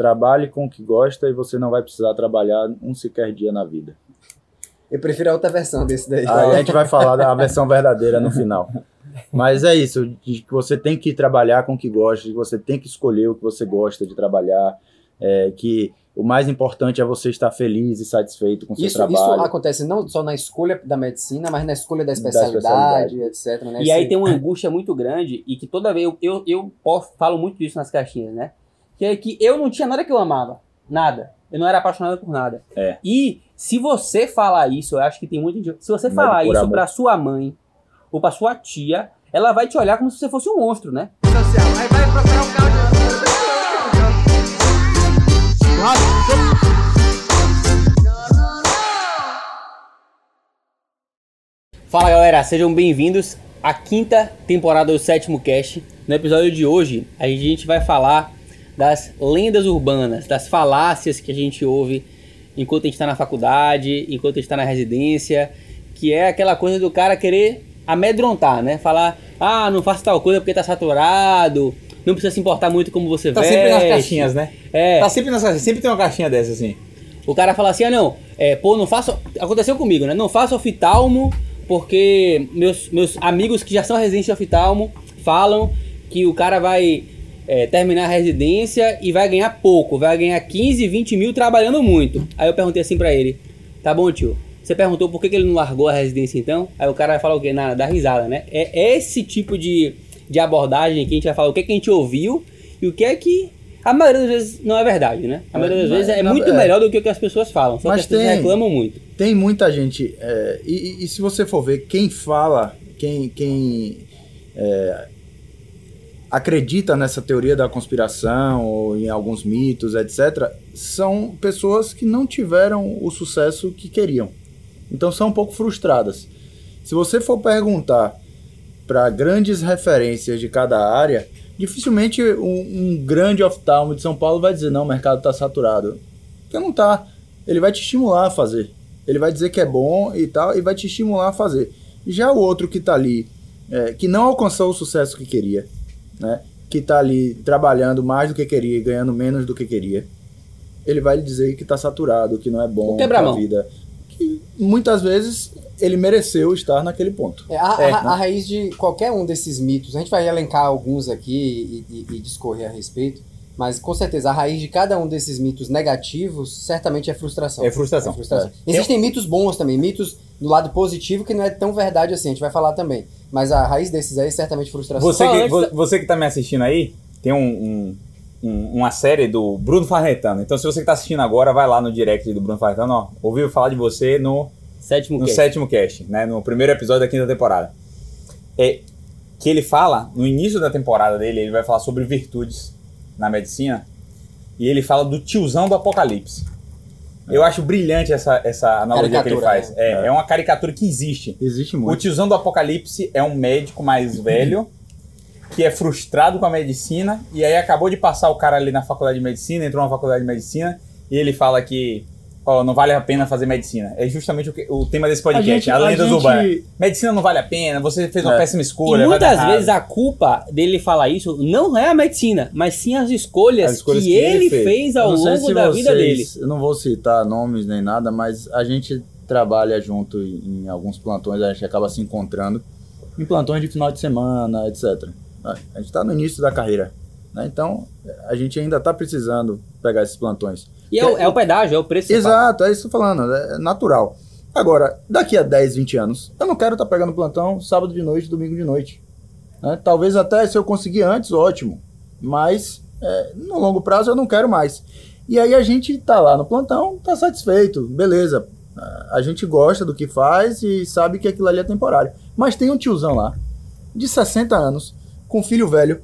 trabalhe com o que gosta e você não vai precisar trabalhar um sequer dia na vida. Eu prefiro a outra versão desse daí. Aí a gente vai falar da versão verdadeira no final. Mas é isso, de que você tem que trabalhar com o que gosta, você tem que escolher o que você gosta de trabalhar, é, que o mais importante é você estar feliz e satisfeito com o seu Isso, trabalho. isso acontece não só na escolha da medicina, mas na escolha da especialidade, especialidade. etc. Né? E aí tem uma angústia muito grande e que toda vez eu, eu, eu posso- falo muito disso nas caixinhas, né? Que é que eu não tinha nada que eu amava. Nada. Eu não era apaixonado por nada. É. E se você falar isso, eu acho que tem muita gente. Se você falar isso amor. pra sua mãe ou pra sua tia, ela vai te olhar como se você fosse um monstro, né? Fala galera, sejam bem-vindos à quinta temporada do sétimo cast. No episódio de hoje, a gente vai falar das lendas urbanas, das falácias que a gente ouve enquanto a gente está na faculdade, enquanto a gente está na residência, que é aquela coisa do cara querer amedrontar, né? Falar, ah, não faça tal coisa porque tá saturado, não precisa se importar muito como você Tá veste. sempre nas caixinhas, né? É, Tá sempre nas caixinhas. Sempre tem uma caixinha dessa, assim. o cara fala assim, ah não, é, pô, não faço. Aconteceu comigo, né? Não faço oftalmo porque meus, meus amigos que já são residentes de oftalmo falam que o cara vai é, terminar a residência e vai ganhar pouco, vai ganhar 15, 20 mil trabalhando muito. Aí eu perguntei assim pra ele, tá bom tio, você perguntou por que, que ele não largou a residência então? Aí o cara vai falar o quê? Nada, dá risada, né? É esse tipo de, de abordagem que a gente vai falar o que, que a gente ouviu e o que é que a maioria das vezes não é verdade, né? A maioria das Mas- vezes é na- muito é. melhor do que o que as pessoas falam. Só Mas que as pessoas tem- reclamam muito. Tem muita gente, é, e, e- e se você for ver quem fala, quem, quem é, acredita nessa teoria da conspiração ou em alguns mitos, etc., são pessoas que não tiveram o sucesso que queriam. Então são um pouco frustradas. Se você for perguntar para grandes referências de cada área, dificilmente um, um grande oftalmo de São Paulo vai dizer não, o mercado está saturado. Porque não está. Ele vai te estimular a fazer. Ele vai dizer que é bom e tal, e vai te estimular a fazer. Já o outro que está ali, é, que não alcançou o sucesso que queria, né, que está ali trabalhando mais do que queria e ganhando menos do que queria, ele vai lhe dizer que está saturado, que não é bom para a vida. Que muitas vezes ele mereceu estar naquele ponto. É, a, É, a- né? a raiz de qualquer um desses mitos, a gente vai elencar alguns aqui e, e- e discorrer a respeito, mas com certeza a raiz de cada um desses mitos negativos certamente é frustração. É frustração. É frustração. É. Existem mitos bons também, mitos do lado positivo que não é tão verdade assim, a gente vai falar também. Mas a raiz desses aí é certamente frustração. Você que, antes da- você que tá me assistindo aí, tem um, um- um- uma série do Bruno Farretano. Então, se você que tá assistindo agora, vai lá no direct do Bruno Farretano, ó. Ouviu falar de você no, Sétimo no cast. sétimo cast, né? No primeiro episódio da quinta temporada. É que ele fala, no início da temporada dele, ele vai falar sobre virtudes na medicina. E ele fala do tiozão do apocalipse. Eu acho brilhante essa, essa analogia que ele Caricatura, faz. né? É, é uma caricatura que existe. Existe O muito. tiozão do apocalipse é um médico mais velho que é frustrado com a medicina e aí acabou de passar o cara ali na faculdade de medicina, entrou na faculdade de medicina e ele fala que ó, não vale a pena fazer medicina. É justamente o, que- o tema desse podcast, a, gente- a lendas gente- urbanas. Medicina não vale a pena, você fez uma É. péssima E escolha. dar muitas vezes a culpa dele falar isso não é a medicina, mas sim as escolhas, As escolhas que, que ele ele fez. fez, ao longo da vida dele. vocês- Eu não vou citar nomes nem nada, mas a gente trabalha junto em, em alguns plantões, a gente acaba se encontrando em plantões de final de semana, etc. A gente está no início da carreira, né? então a gente ainda está precisando pegar esses plantões. E é, o- é o pedágio, é o preço. Exato, é isso que eu falando, é natural. Agora, daqui a 10, 20 anos, eu não quero estar pegando plantão sábado de noite, domingo de noite. né? Talvez até se eu conseguir antes, ótimo. Mas é, no longo prazo eu não quero mais. E aí a gente tá lá no plantão, tá satisfeito, beleza. A- gente gosta do que faz e sabe que aquilo ali é temporário. Mas tem um tiozão lá, de 60 anos, com filho velho,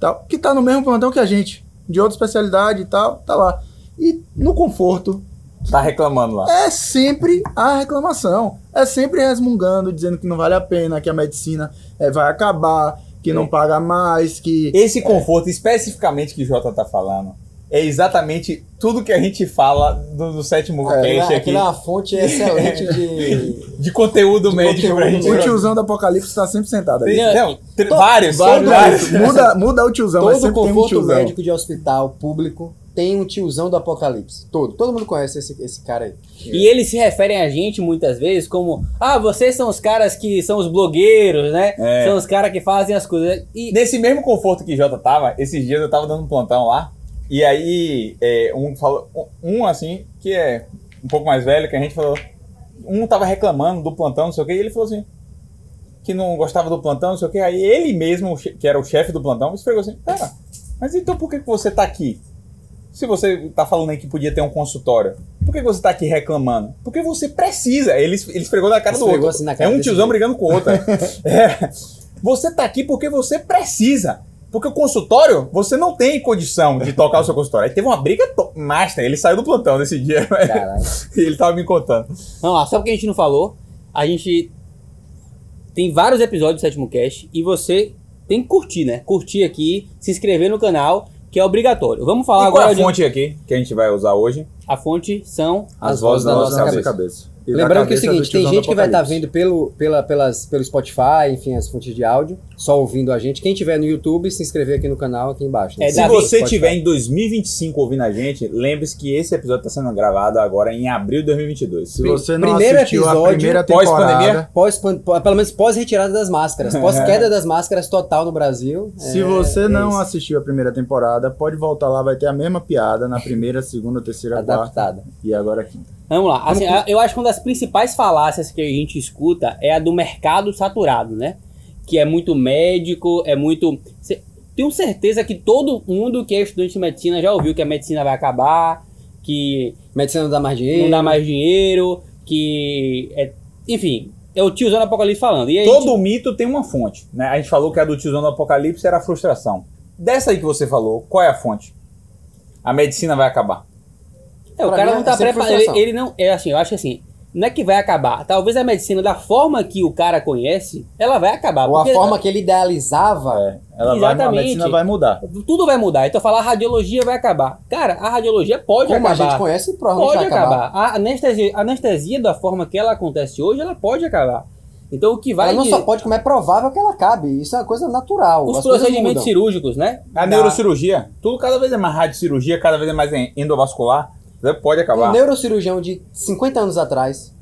tal, que tá no mesmo plantão que a gente, de outra especialidade e tal, tá lá. E no conforto, Tá reclamando lá. é sempre a reclamação. É sempre resmungando, dizendo que não vale a pena, que a medicina eh, vai acabar, que não paga mais, que. Esse conforto, especificamente que o Jota tá falando, é exatamente tudo que a gente fala do, do sétimo Aquilo cast é- aqui. é uma fonte excelente de. De conteúdo De médico pra conteúdo. gente. O tiozão do apocalipse está sempre sentado ali. Tem- Não, vários, Todo- vários. muda, muda o tiozão, mas Todo sempre tem um conforto tiozão. médico de hospital público tem um tiozão do apocalipse. Todo. Todo mundo conhece esse, esse cara aí. E eles se referem a gente muitas vezes como: ah, vocês são os caras que são os blogueiros, né? É. São os caras que fazem as coisas. E Nesse mesmo conforto que Jota tava, esses dias eu tava dando um plantão lá, e aí é, um falou, um assim, que é um pouco mais velho, que a gente falou, um tava reclamando do plantão, não sei o que, e ele falou assim, que não gostava do plantão, não sei o que, aí ele mesmo, que era o chefe do plantão, esfregou assim, pera, mas então por que, que você tá aqui? Se você tá falando aí que podia ter um consultório, por que você tá aqui reclamando? Porque você precisa. Ele, ele esfregou na cara do Esfregou outro. assim na cara é um tiozão jeito. brigando com o outro. É. Você tá aqui porque você precisa. Porque o consultório, você não tem condição de tocar o seu consultório. Aí teve uma briga master. Ele saiu do plantão nesse dia. E ele tava me contando. Vamos lá, só porque a gente não falou, a gente tem vários episódios do Sétimo Cast e você tem que curtir, né? Curtir aqui, se inscrever no canal, que é obrigatório. Vamos falar e qual é agora a de... fonte aqui que a gente vai usar hoje? A fonte são... As vozes da nossa cabeça. E Lembrando que é o seguinte, tem gente que vai estar Apocalipse. vendo pelo, pela, pelas, pelo Spotify, enfim, as fontes de áudio, só ouvindo a gente. Quem tiver no YouTube, se inscrever aqui no canal, aqui embaixo. né? É, Se Davi, você estiver em 2025 ouvindo a gente, lembre-se que esse episódio está sendo gravado agora em abril de 2022. Se você não Primeiro assistiu a episódio, primeira temporada, Pós, pô- pelo menos pós-retirada das máscaras. Pós-queda das máscaras total no Brasil. se É, você é não isso. assistiu a primeira temporada, pode voltar lá, vai ter a mesma piada na primeira, segunda, terceira, quarta Adaptada. e agora quinta. Vamos lá, assim, a- eu acho que uma das principais falácias que a gente escuta é a do mercado saturado, né? Que é muito médico, é muito... Tenho certeza que todo mundo que é estudante de medicina já ouviu que a medicina vai acabar, que Medicina não dá mais dinheiro. não dá mais dinheiro, que. É, enfim, é o tiozão do Apocalipse falando. E Todo mito tem uma fonte. Né? A gente falou que a do tiozão do apocalipse era a frustração. Dessa aí que você falou, qual é a fonte? A medicina vai acabar. É, o cara não é tá preparado. Ele, não. É assim, eu acho que assim. Não é que vai acabar. Talvez a medicina, da forma que o cara conhece, ela vai acabar. Ou a forma que ele idealizava. É, ela vai, a Exatamente. medicina vai mudar. Tudo vai mudar. Então falar a radiologia vai acabar. Cara, a radiologia pode como a acabar. gente conhece, provavelmente pode vai acabar. acabar. A anestesia, a anestesia, da forma que ela acontece hoje, ela pode acabar. Então o que vai. Ela não de- só pode, como é provável que ela acabe. Isso é uma coisa natural. Os procedimentos cirúrgicos, né? A neurocirurgia, tudo cada vez é mais radiocirurgia, cada vez é mais en- endovascular. Pode acabar. Um neurocirurgião de 50 anos atrás,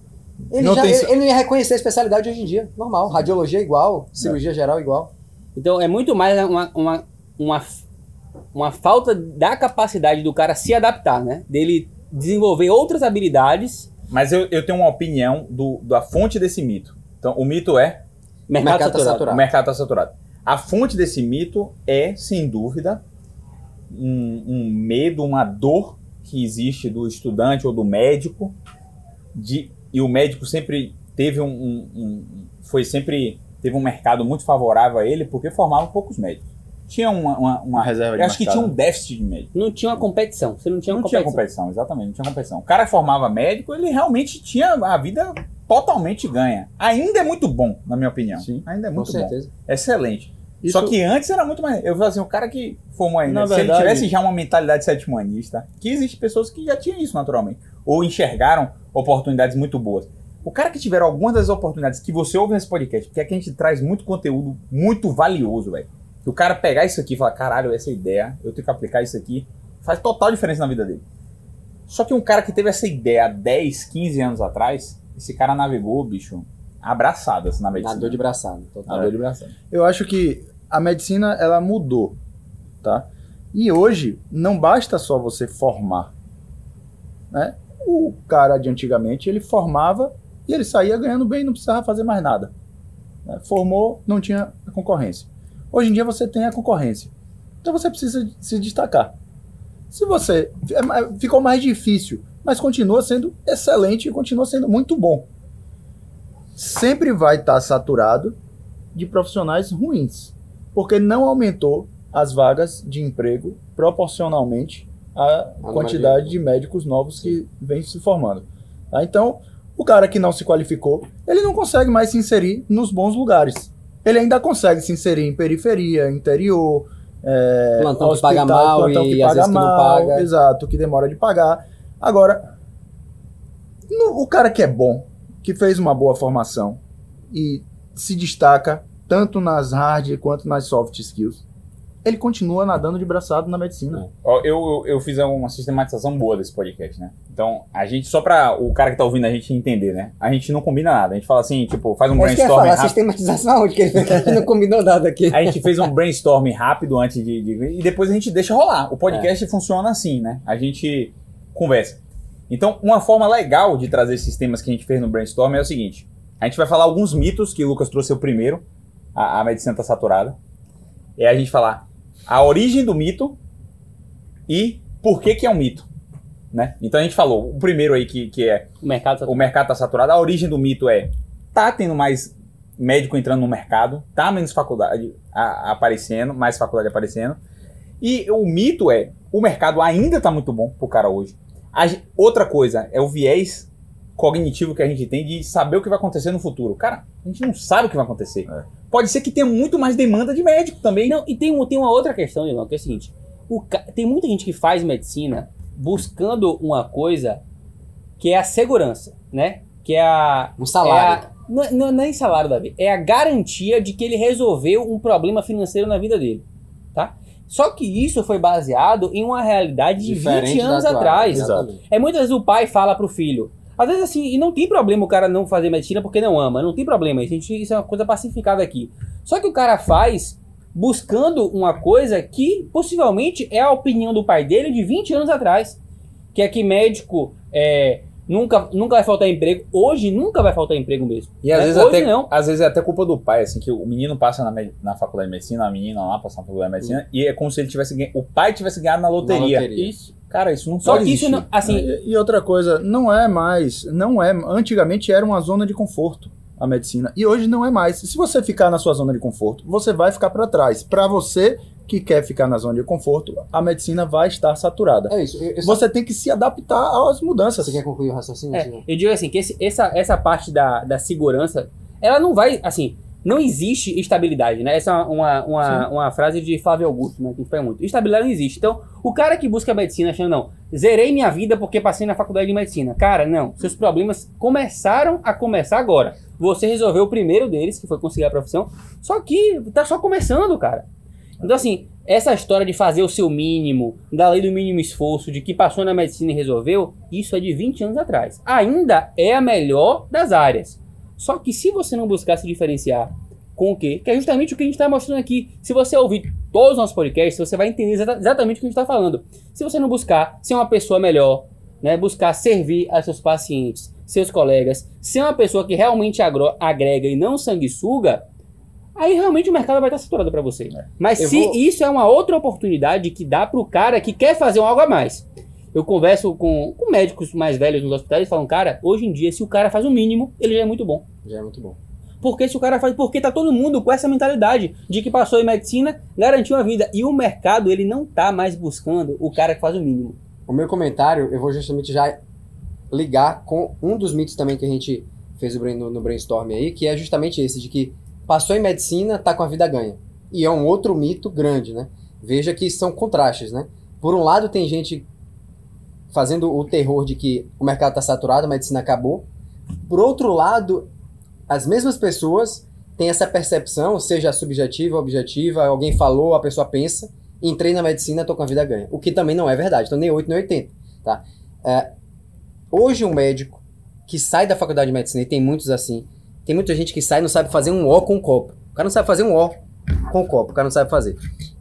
ele, Não já, tem- ele, ele não ia reconhecer a especialidade hoje em dia. Normal. Radiologia é igual, cirurgia geral é igual. Então é muito mais uma, uma, uma, uma falta da capacidade do cara se adaptar, né? Dele desenvolver outras habilidades. Mas eu, eu tenho uma opinião do, da fonte desse mito. Então, o mito é Mercado, mercado tá saturado. saturado. o mercado está saturado. A fonte desse mito é, sem dúvida, um, um medo, uma dor que existe do estudante ou do médico. De, e o médico sempre teve um, um- um- foi sempre teve um mercado muito favorável a ele porque formava poucos médicos. Tinha uma, uma, uma- reserva de eu acho que tinha um déficit de médicos. Não tinha uma competição. Você não tinha uma Não tinha competição. competição, exatamente, não tinha competição. O cara formava médico, ele realmente tinha a vida totalmente ganha. Ainda é muito bom, na minha opinião. Sim, Ainda é Com muito bom. certeza. Excelente. Isso- Só que antes era muito mais. Eu falo assim, o cara que formou ainda, Na se verdade- ele tivesse já uma mentalidade setmanista, que existe pessoas que já tinham isso naturalmente, ou enxergaram oportunidades muito boas. O cara que tiver algumas das oportunidades que você ouve nesse podcast, porque aqui a gente traz muito conteúdo muito valioso, velho. Que o cara pegar isso aqui e falar, caralho, essa ideia, eu tenho que aplicar isso aqui, faz total diferença na vida dele. Só que um cara que teve essa ideia há 10, 15 anos atrás, esse cara navegou, bicho, abraçado assim, na medicina. Nadou de braçada. Nadou de braçada. Eu acho que a medicina ela mudou, tá? E hoje não basta só você formar, né? O cara de antigamente ele formava e ele saía ganhando bem, não precisava fazer mais nada. né? Formou, não tinha concorrência. Hoje em dia você tem a concorrência, então você precisa se destacar. Se você é ficou mais difícil, mas continua sendo excelente e continua sendo muito bom. Sempre vai estar saturado de profissionais ruins, porque não aumentou as vagas de emprego proporcionalmente à número quantidade de médicos novos que vem se formando. tá? Então, o cara que não se qualificou, ele não consegue mais se inserir nos bons lugares. Ele ainda consegue se inserir em periferia, interior, é, Plantão que hospital, paga mal plantão e às vezes que não paga. Exato, que demora de pagar. Agora, no- o cara que é bom, que fez uma boa formação e se destaca tanto nas hard quanto nas soft skills, ele continua nadando de braçado na medicina. Ó, Eu, eu, eu fiz uma sistematização boa desse podcast, né? Então, a gente, só pra o cara que tá ouvindo a gente entender, né? A gente não combina nada. A gente fala assim, tipo, faz um É ia brainstorming falar, rápido. sistematização onde que ele que não combinou nada aqui. A gente fez um brainstorming rápido antes de, de- E depois a gente deixa rolar. O podcast funciona assim, né? A gente conversa. Então, uma forma legal de trazer esses temas que a gente fez no brainstorm é o seguinte: a gente vai falar alguns mitos que o Lucas trouxe o primeiro, a, a medicina tá saturada. É a gente falar a origem do mito e por que, que é um mito. Né? Então a gente falou, o primeiro aí que, que é O mercado tá o mercado tá saturado. A origem do mito é tá tendo mais médico entrando no mercado, tá menos faculdade a- aparecendo, mais faculdade aparecendo. E o mito é o mercado ainda tá muito bom pro cara hoje. A outra coisa é o viés cognitivo que a gente tem de saber o que vai acontecer no futuro. Cara, a gente não sabe o que vai acontecer. É. Pode ser que tenha muito mais demanda de médico também. Não, e tem, tem uma outra questão, Leilão, que é o seguinte: o tem muita gente que faz medicina buscando uma coisa que é a segurança, né? Que é a. Um salário. É a, não, não é nem salário, Davi. É a garantia de que ele resolveu um problema financeiro na vida dele. Tá? Só que isso foi baseado em uma realidade de 20 da anos atual, atrás. exatamente. É muitas vezes o pai fala pro filho. Às vezes assim, e não tem problema o cara não fazer medicina porque não ama, não tem problema, isso, a gente- isso é uma coisa pacificada aqui. Só que o cara faz buscando uma coisa que possivelmente é a opinião do pai dele de 20 anos atrás. Que é que médico é, nunca, nunca vai faltar emprego. Hoje nunca vai faltar emprego mesmo. E às né? vezes, Hoje até, não. às vezes é até culpa do pai, assim, que o menino passa na, na faculdade de medicina, a menina lá passa na faculdade de medicina, e é como se ele tivesse ganho, o pai tivesse ganhado na loteria. loteria. Isso. Cara, isso não Só pode que isso não. Assim, E, e outra coisa, não é mais, não é, antigamente era uma zona de conforto a medicina e hoje não é mais. Se você ficar na sua zona de conforto, você vai ficar para trás. Para você que quer ficar na zona de conforto, a medicina vai estar saturada. É isso. Eu, eu só- Você tem que se adaptar às mudanças. Você quer concluir o raciocínio? É, eu digo assim, que esse- essa, essa parte da, da segurança, ela não vai, assim, não existe estabilidade, né? Essa é uma, uma, uma frase de Flávio Augusto, né? Que fala muito. Estabilidade não existe. Então, o cara que busca medicina achando, não, zerei minha vida porque passei na faculdade de medicina. Cara, não. Seus problemas começaram a começar agora. Você resolveu o primeiro deles, que foi conseguir a profissão, só que tá só começando, cara. Então, assim, essa história de fazer o seu mínimo, da lei do mínimo esforço, de que passou na medicina e resolveu, isso é de 20 anos atrás. Ainda é a melhor das áreas. Só que se você não buscar se diferenciar com o quê? Que é justamente o que a gente está mostrando aqui. Se você ouvir todos os nossos podcasts, você vai entender exa- exatamente o que a gente está falando. Se você não buscar ser uma pessoa melhor, né, buscar servir a seus pacientes, seus colegas, ser uma pessoa que realmente agrega e não sanguessuga, aí realmente o mercado vai estar saturado para você. Mas Eu se vou- isso é uma outra oportunidade que dá para o cara que quer fazer algo a mais. Eu converso com, com médicos mais velhos nos hospitais e falam, cara, hoje em dia, se o cara faz o mínimo, ele já é muito bom. Já é muito bom. Porque se o cara faz, porque tá todo mundo com essa mentalidade de que passou em medicina, garantiu a vida. E o mercado, ele não tá mais buscando o cara que faz o mínimo. O meu comentário, eu vou justamente já ligar com um dos mitos também que a gente fez no, no brainstorm aí, que é justamente esse, de que passou em medicina, tá com a vida ganha. E é um outro mito grande, né? Veja que são contrastes, né? Por um lado, tem gente fazendo o terror de que o mercado tá saturado, a medicina acabou. Por outro lado, as mesmas pessoas têm essa percepção, seja subjetiva, objetiva, alguém falou, a pessoa pensa, entrei na medicina, tô com a vida ganha. O que também não é verdade, então nem 8 nem 80, tá? É, hoje um médico que sai da faculdade de medicina, e tem muitos assim, tem muita gente que sai e não sabe fazer um O com um copo. O cara não sabe fazer um O com um copo, o cara não sabe fazer.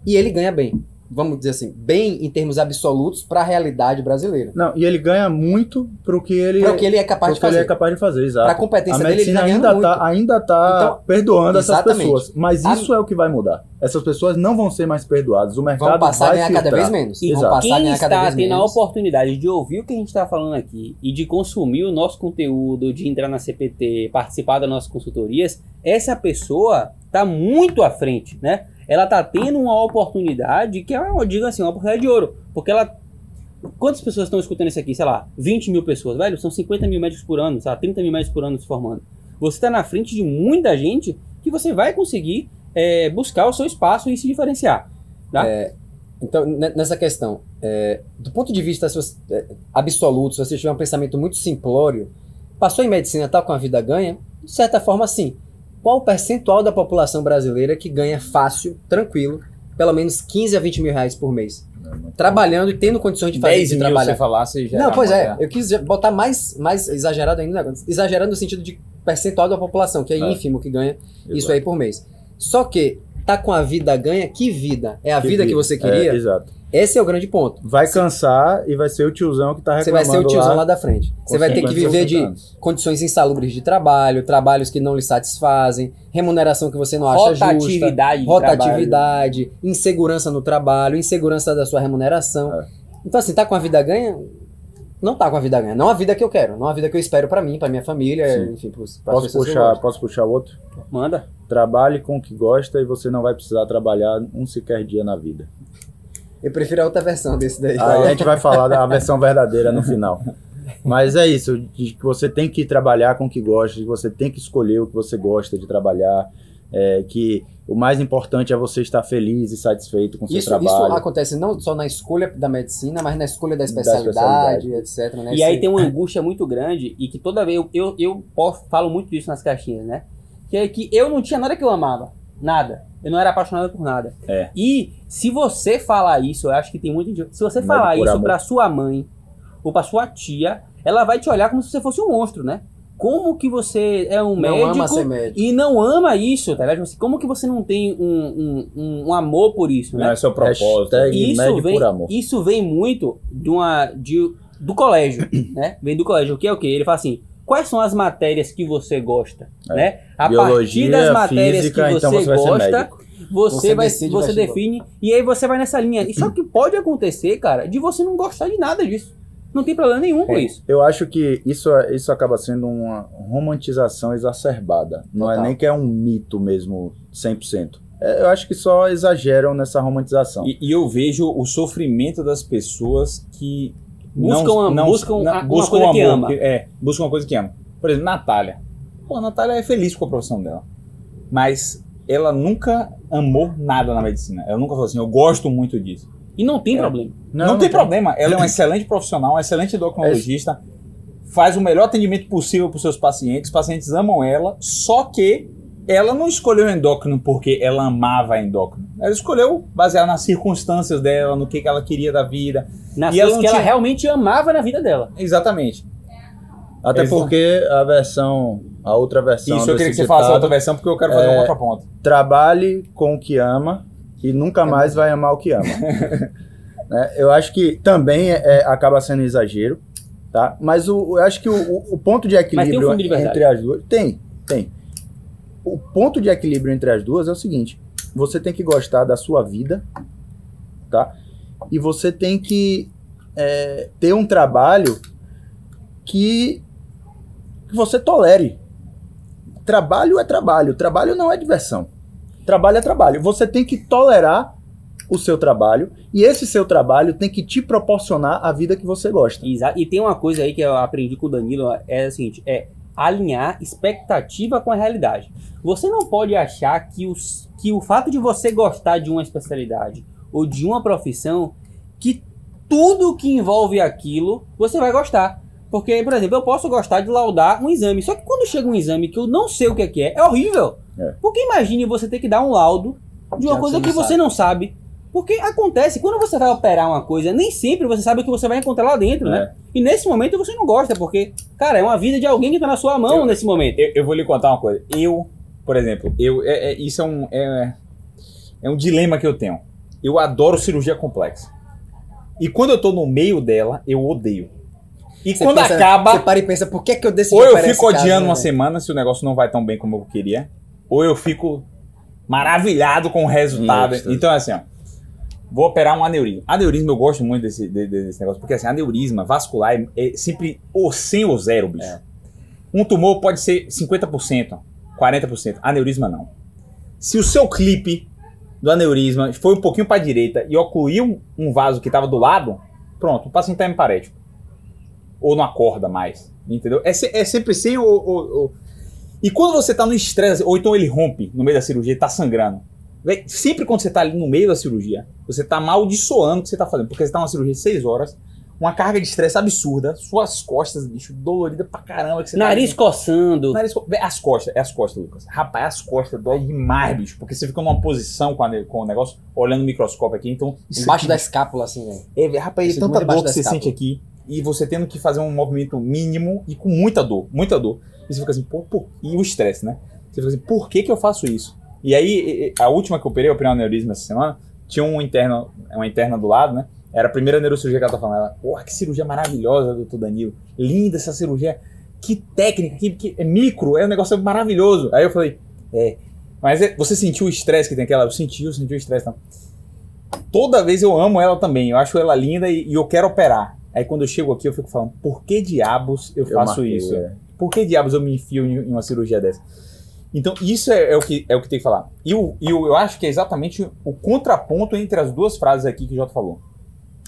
E ele ganha bem. Vamos dizer assim, bem em termos absolutos para a realidade brasileira. Não, e ele ganha muito pro que ele, Para o que ele é capaz pro de que ele fazer. é capaz de fazer, exato. Para a competência a dele, ele tá ainda muito. tá, ainda tá Então, perdoando essas exatamente. pessoas. Mas A- isso é o que vai mudar. Essas pessoas não vão ser mais perdoadas. O mercado Vão passar a vai ganhar filtrar. cada vez menos. E Exato. a quem está vez tendo a oportunidade de ouvir o que a gente está falando aqui e de consumir o nosso conteúdo, de entrar na CPT, participar das nossas consultorias, essa pessoa está muito à frente, né? Ela está tendo uma oportunidade que é, eu digo assim, uma oportunidade de ouro. Porque ela. Quantas pessoas estão escutando isso aqui? Sei lá, 20 mil pessoas, velho? São 50 mil médicos por ano, sei lá, 30 mil médicos por ano se formando. Você está na frente de muita gente que você vai conseguir é, buscar o seu espaço e se diferenciar. Tá? Então, ne- nessa questão, é, do ponto de vista se você- é, absoluto, se você tiver um pensamento muito simplório, passou em medicina, tá com a vida ganha? De certa forma, sim. Qual o percentual da população brasileira que ganha fácil, tranquilo, pelo menos 15 a 20 mil reais por mês. Trabalhando e tendo condições de fazer 10 de mil trabalhar. você falasse já. Não, era pois é. Eu quis botar mais, mais exagerado ainda, né? exagerando no sentido de percentual da população, que é, É. ínfimo que ganha isso Exato. aí por mês. Só que tá com a vida ganha, que vida? É a Que vida que você queria? É, exato. Esse é o grande ponto. Vai cansar e vai ser o tiozão que tá Você reclamando vai ser o tiozão lá, lá da frente. Você vai ter que 50, viver de 60 anos. condições insalubres de trabalho, trabalhos que não lhe satisfazem, remuneração que você não acha justa, Rotatividade. de rotatividade, insegurança no trabalho, insegurança da sua remuneração. É. Então, assim, tá com a vida ganha? Não tá com a vida ganha. Não a vida que eu quero. Não a vida que eu espero pra mim, pra minha família, Sim. enfim, pros, pras Posso puxar, posso puxar outro? Manda. Trabalhe com o que gosta e você não vai precisar trabalhar um sequer dia na vida. Eu prefiro a outra versão desse daí. Aí a gente vai falar da versão verdadeira no final. Mas é isso, você tem que trabalhar com o que gosta, você tem que escolher o que você gosta de trabalhar, é, que o mais importante é você estar feliz e satisfeito com o seu Isso, isso trabalho. acontece não só na escolha da medicina, mas na escolha da Da especialidade, etc. Né? E aí tem uma angústia muito grande e que toda vez eu, eu, eu posso- falo muito disso nas caixinhas, né? Que é que eu não tinha nada que eu amava. Nada. Eu não era apaixonado por nada. É. E se você falar isso, eu acho que tem muita gente. Se você Mas falar isso amor. pra sua mãe ou pra sua tia, ela vai te olhar como se você fosse um monstro, né? Como que você é um não médico ama ser médico. e não ama isso, tá ligado? Assim, Como que você não tem um, um, um, amor por isso, né? Não é seu propósito. Hashtag isso vem, por amor. isso vem muito de uma, de, do colégio, né? Vem do colégio. O que é o quê? Ele fala assim, quais são as matérias que você gosta, É. né? A Biologia, partir das matérias física, que você, então você gosta, você, Você vai, decide você define e aí você vai nessa linha. E só que pode acontecer, cara, de você não gostar de nada disso. Não tem problema nenhum com É. isso. Eu acho que isso, isso acaba sendo uma romantização exacerbada. Não Total. é nem que é um mito mesmo, 100%. É, eu acho que só exageram nessa romantização. E, e eu vejo o sofrimento das pessoas que Buscam a- buscam a- uma coisa que ama. é, buscam uma coisa que ama. Por exemplo, Natália. Pô, a Natália é feliz com a profissão dela. Mas ela nunca amou nada na medicina. Ela nunca falou assim, eu gosto muito disso. E não tem É. problema. Não, tem problema. Ela é uma excelente profissional, uma excelente endocrinologista. Faz o melhor atendimento possível para os seus pacientes. Os pacientes amam ela, só que ela não escolheu endócrino porque ela amava endócrino. Ela escolheu baseado nas circunstâncias dela, no que, que ela queria da vida. Nas E ela coisas não que ela tinha- realmente amava na vida dela. Exatamente. Até Exato. porque a versão, a outra versão Isso eu queria que você falasse a outra versão, porque eu quero fazer É, um contraponto. trabalhe com o que ama e nunca mais vai amar o que ama. Né? Eu acho que também é- é- acaba sendo exagero, tá? Mas o, eu acho que o, o- ponto de Mas tem um equilíbrio fundo de entre as duas tem, tem. O ponto de equilíbrio entre as duas é o seguinte: você tem que gostar da sua vida, tá? E você tem que é, ter um trabalho que, você tolere. Trabalho é trabalho, trabalho não é diversão. Trabalho é trabalho. Você tem que tolerar o seu trabalho e esse seu trabalho tem que te proporcionar a vida que você gosta. Exa- E tem uma coisa aí que eu aprendi com o Danilo, é a seguinte, é alinhar expectativa com a realidade. Você não pode achar que, os, que o fato de você gostar de uma especialidade ou de uma profissão, que tudo que envolve aquilo, você vai gostar. Porque, por exemplo, eu posso gostar de laudar um exame, só que quando chega um exame que eu não sei o que é, é, é horrível. É. Porque imagine você ter que dar um laudo de uma Que coisa você que não você sabe. não sabe. Porque acontece, quando você vai operar uma coisa, nem sempre você sabe o que você vai encontrar lá dentro, né? E nesse momento você não gosta, porque, cara, é uma vida de alguém que tá na sua mão Eu- nesse momento. Eu, eu vou lhe contar uma coisa. Eu, por exemplo, eu, é- é- isso é um, é, é um dilema que eu tenho. Eu adoro cirurgia complexa. E quando eu tô no meio dela, eu odeio. E Você quando pensa- acaba, Você para e pensa, por que, que eu decidi ou eu fico esse caso, odiando né, uma velho? semana se o negócio não vai tão bem como eu queria, ou eu fico maravilhado com o resultado. Então, assim, ó, vou operar um aneurisma. Aneurisma, eu gosto muito desse, de- de- desse negócio, porque assim, aneurisma vascular é, é sempre ou 100 ou zero, bicho. É. Um tumor pode ser 50%, 40%. Aneurisma não. Se o seu clipe do aneurisma foi um pouquinho para direita e ocluiu um vaso que estava do lado, pronto, o paciente está hemparético. Ou não acorda mais. Entendeu? É, é sempre sem o, o- o- E quando você tá no estresse, ou então ele rompe no meio da cirurgia e tá sangrando. Sempre quando você tá ali no meio da cirurgia, você tá amaldiçoando o que você tá fazendo. Porque você tá numa cirurgia de 6 horas, uma carga de estresse absurda, suas costas, bicho, dolorida pra caramba. Você Nariz tá... coçando. Nariz co- As costas, é as costas, Lucas. Rapaz, as costas dói demais, bicho. Porque você fica numa posição com, a- com o negócio, olhando o microscópio aqui, então. Embaixo aqui, da escápula, assim, velho. É, rapaz, é tanta dor que você escápula. sente aqui. E você tendo que fazer um movimento mínimo e com muita dor, muita dor. E você fica assim, pô, pô. E o estresse, né? Você fica assim, por que, que eu faço isso? E aí, a última que eu operei, eu operei um aneurisma essa semana, tinha um interno, uma interna do lado, né? Era a primeira neurocirurgia que ela tá falando. Ela, porra, que cirurgia maravilhosa, doutor Danilo. Linda essa cirurgia. Que técnica, que, que é micro, é um negócio maravilhoso. Aí eu falei, é. Mas é- você sentiu o estresse que tem aquela? Eu senti, eu senti o estresse. Então. Toda vez eu amo ela também. Eu acho ela linda e, e eu quero operar. Aí quando eu chego aqui, eu fico falando, por que diabos eu, Eu faço marquei, isso? é. Por que diabos eu me enfio em, em uma cirurgia dessa? Então, isso é, é o, que, é o que tem que falar. E, o, e o- eu acho que é exatamente o contraponto entre as duas frases aqui que o Jota falou.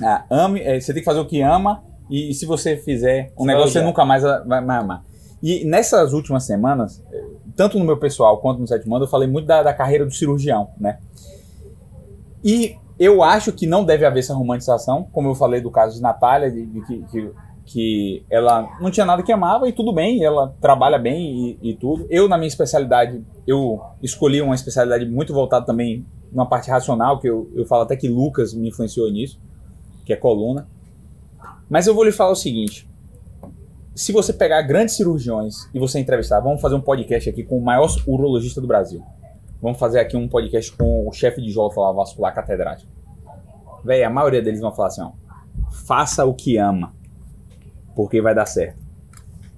Ah, ame, é, você tem que fazer o que ama, e, e se você fizer um Você negócio, você nunca mais vai, vai amar. E nessas últimas semanas, eh, tanto no meu pessoal quanto no Sétimo Ano, eu falei muito da, da carreira do cirurgião, né? E eu acho que não deve haver essa romantização, como eu falei do caso de Natália, de, de que, que, que ela não tinha nada que amava e tudo bem, ela trabalha bem e, e tudo. Eu, na minha especialidade, eu escolhi uma especialidade muito voltada também numa parte racional, que eu, eu falo até que Lucas me influenciou nisso, que é coluna. Mas eu vou lhe falar o seguinte: se você pegar grandes cirurgiões e você entrevistar, vamos fazer um podcast aqui com o maior urologista do Brasil. Vamos fazer aqui um podcast com o chefe de lá, vascular catedrático. Véi, a maioria deles vão falar assim, ó. Faça o que ama, porque vai dar certo.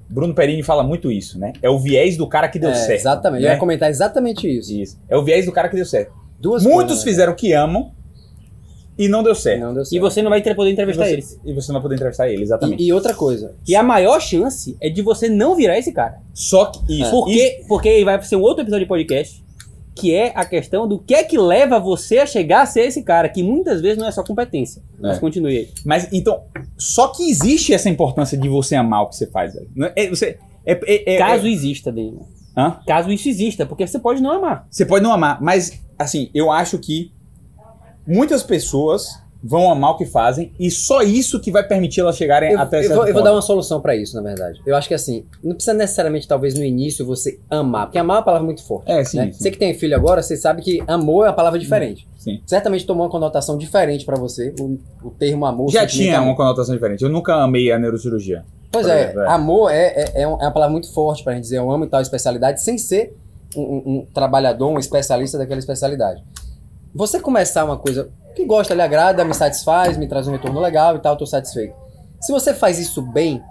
Bruno Perini fala muito isso, né? É o viés do cara que deu É, certo. exatamente. Eu né? ia comentar exatamente isso. Isso. É o viés do cara que deu certo. Duas Muitos coisas, né? fizeram o que amam e não deu certo. Não deu E certo. você não vai ter poder E entrevistar você, eles. e você não vai poder entrevistar ele, exatamente. E, e outra coisa. E a maior chance é de você não virar esse cara. Só que isso. Porque, porque vai ser um outro episódio de podcast, que é a questão do que é que leva você a chegar a ser esse cara, que muitas vezes não é só competência. Mas É. continue aí. Mas então, só que existe essa importância de você amar o que você faz. Não é- você, é, é- é- Caso é- exista, Daniel. Hã? Caso isso exista, porque você pode não amar. Você pode não amar, mas assim, eu acho que muitas pessoas vão amar o que fazem e só isso que vai permitir elas chegarem Eu, até eu vou, eu vou ponto. dar uma solução pra isso, na verdade. Eu acho que assim, não precisa necessariamente, talvez, no início você amar, porque amar é uma palavra muito forte. É, sim, né? sim. Você que tem filho agora, você sabe que amor é uma palavra diferente. Sim. Certamente tomou uma conotação diferente pra você, o, o termo amor. Já tinha amor. uma conotação diferente. Eu nunca amei a neurocirurgia. Pois é, é. amor é, é, é é uma palavra muito forte pra gente dizer eu amo e tal especialidade, sem ser um, um- um trabalhador, um especialista daquela especialidade. Você começar uma coisa que gosta, lhe agrada, me satisfaz, me traz um retorno legal e tal, tô satisfeito. Se você faz isso bem,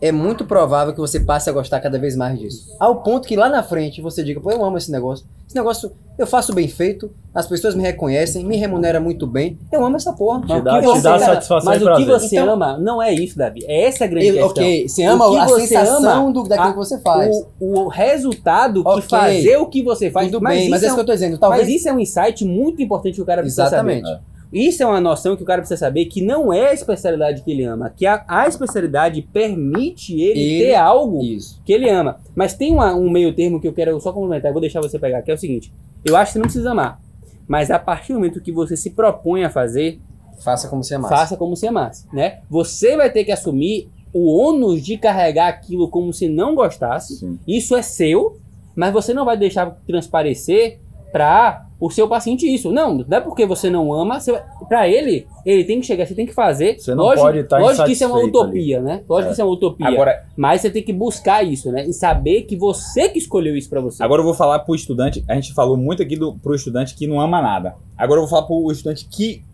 é muito provável que você passe a gostar cada vez mais disso. Ao ponto que lá na frente você diga, pô, eu amo esse negócio. Esse negócio eu faço bem feito, as pessoas me reconhecem, me remunera muito bem. Eu amo essa porra. Mas dá- o que te você- dá satisfação Mas e o que você Então- ama não é isso, Davi. É essa a grande Eu- questão. ok, você ama O que a você sensação ama, do, daquilo a- que você faz. O, o resultado que Ok. fazer o que você faz. Tudo mas bem, isso mas é é isso que um- eu tô dizendo. Talvez. Mas isso é um insight muito importante que o cara precisa Exatamente. saber. Isso é uma noção que o cara precisa saber que não é a especialidade que ele ama, que a, a especialidade permite ele, Ele- ter algo Isso. que ele ama. Mas tem uma- um meio termo que eu quero só complementar, eu vou deixar você pegar, que é o seguinte: eu acho que você não precisa amar, mas a partir do momento que você se propõe a fazer, Faça como você amasse. faça como se amasse, né? Você vai ter que assumir o ônus de carregar aquilo como se não gostasse. Sim. Isso é seu, mas você não vai deixar transparecer para o seu paciente isso. Não, não é porque você não ama, você vai- pra ele, ele tem que chegar, você tem que fazer. Você não lógico, pode estar Lógico que isso é uma utopia, né? Lógico que isso é uma utopia. Agora, mas você tem que buscar isso, né? E saber que você que escolheu isso pra você. agora eu vou falar pro estudante. A gente falou muito aqui do, pro estudante que não ama nada. Agora eu vou falar pro estudante que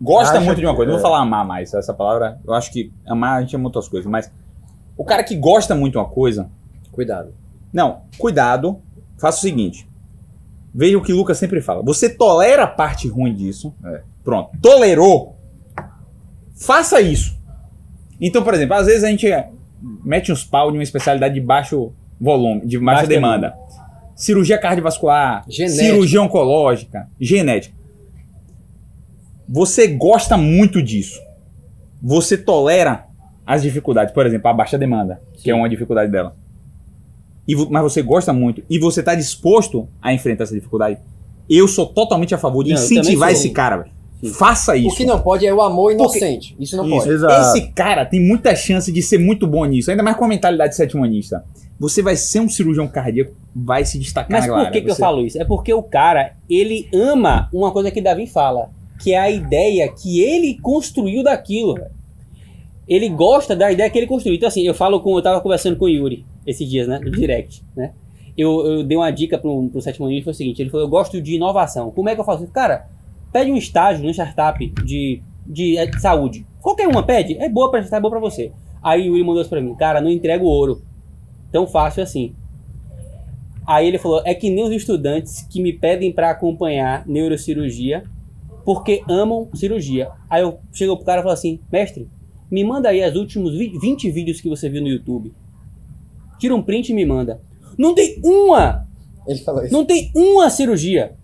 gosta Acha muito de uma coisa. Não vou é. falar amar mais. Essa palavra, eu acho que amar a gente ama outras coisas. Mas o cara que gosta muito de uma coisa, Cuidado. Não, cuidado. Faça o seguinte. Veja o que o Lucas sempre fala. Você tolera a parte ruim disso. É. Pronto. Tolerou. Faça isso. Então, por exemplo, às vezes a gente é, mete uns pau de uma especialidade de baixo volume, de baixa Baixa demanda. Cirurgia cardiovascular, Genética. cirurgia oncológica, genética. Você gosta muito disso. Você tolera as dificuldades. Por exemplo, a baixa demanda, que é uma dificuldade dela. E vo- mas você gosta muito e você está disposto a enfrentar essa dificuldade, eu sou totalmente a favor de Não, incentivar esse cara. velho. Faça isso. O que não pode é o amor inocente. Isso não Isso. pode. Exato. Esse cara tem muita chance de ser muito bom nisso, ainda mais com a mentalidade sétimo-anista. Você vai ser um cirurgião cardíaco, vai se destacar Mas por que, que eu falo isso? É porque o cara, ele ama uma coisa que Davi fala, que é a ideia que ele construiu daquilo. Ele gosta da ideia que ele construiu. Então, assim, eu falo com. Eu tava conversando com o Yuri esses dias, né? No direct, né? Eu, eu dei uma dica pro, pro sétimo nível, foi o seguinte: ele falou, eu gosto de inovação. Como é que eu faço isso? Cara, pede um estágio no startup de, de, eh, saúde. Qualquer uma pede, é boa pra é boa pra você. Aí o Yuri mandou isso pra mim, cara, não entrego ouro. Tão fácil assim. Aí ele falou: é que nem os estudantes que me pedem para acompanhar neurocirurgia porque amam cirurgia. Aí eu chego pro cara e falo assim: mestre, me manda aí os últimos vi- 20 vídeos que você viu no YouTube. Tira um print e me manda. Não tem uma! Ele falou isso. Não tem uma cirurgia!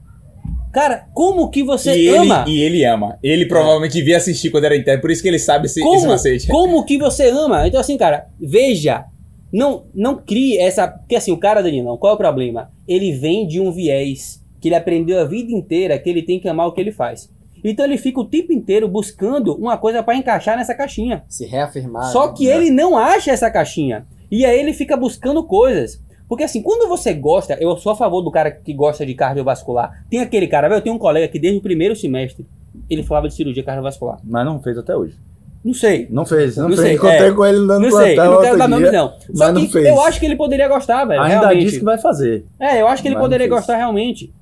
Cara, como que você e, ele, ama? e ele ama. Ele provavelmente devia assistir quando era interno, por isso que ele sabe esse, esse Como, macete. como que você ama? Então, assim, cara, veja. Não, não crie essa. Porque assim, o cara, Danilão, qual é o problema? Ele vem de um viés que ele aprendeu a vida inteira que ele tem que amar o que ele faz. Então ele fica o tempo inteiro buscando uma coisa pra encaixar nessa caixinha. Se reafirmar. Só né? que ele não acha essa caixinha. E aí ele fica buscando coisas. Porque assim, quando você gosta, eu sou a favor do cara que gosta de cardiovascular. Tem aquele cara, velho, eu tenho um colega que desde o primeiro semestre ele falava de cirurgia cardiovascular. Mas não fez até hoje. Não sei. Não fez, não, Não fez. sei, Encontrei é. com ele dando Não sei, não quero dar nome dia. não. Só que eu acho que ele poderia gostar, velho. Ainda realmente. disse que vai fazer. É, eu acho que ele Mas poderia gostar realmente.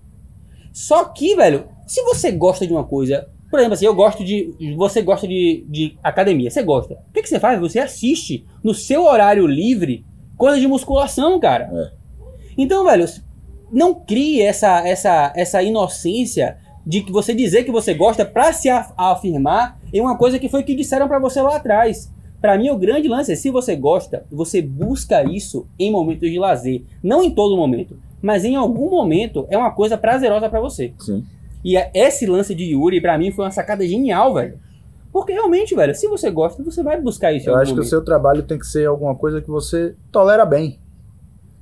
Só que, velho, se você gosta de uma coisa, por exemplo, assim, eu gosto de. Você gosta de, de academia, você gosta. O que, que você faz? Você assiste no seu horário livre coisa de musculação, cara. É. Então, velho, não crie essa, essa, essa inocência de que você dizer que você gosta pra se af- afirmar em uma coisa que foi que disseram pra você lá atrás. Pra mim, o grande lance é se você gosta, você busca isso em momentos de lazer. Não em todo momento, mas em algum momento é uma coisa prazerosa pra você. Sim. E esse lance de Yuri, pra mim, foi uma sacada genial, velho. Porque realmente, velho, se você gosta, você vai buscar isso Eu acho que o momento. seu trabalho tem que ser alguma coisa que você tolera bem.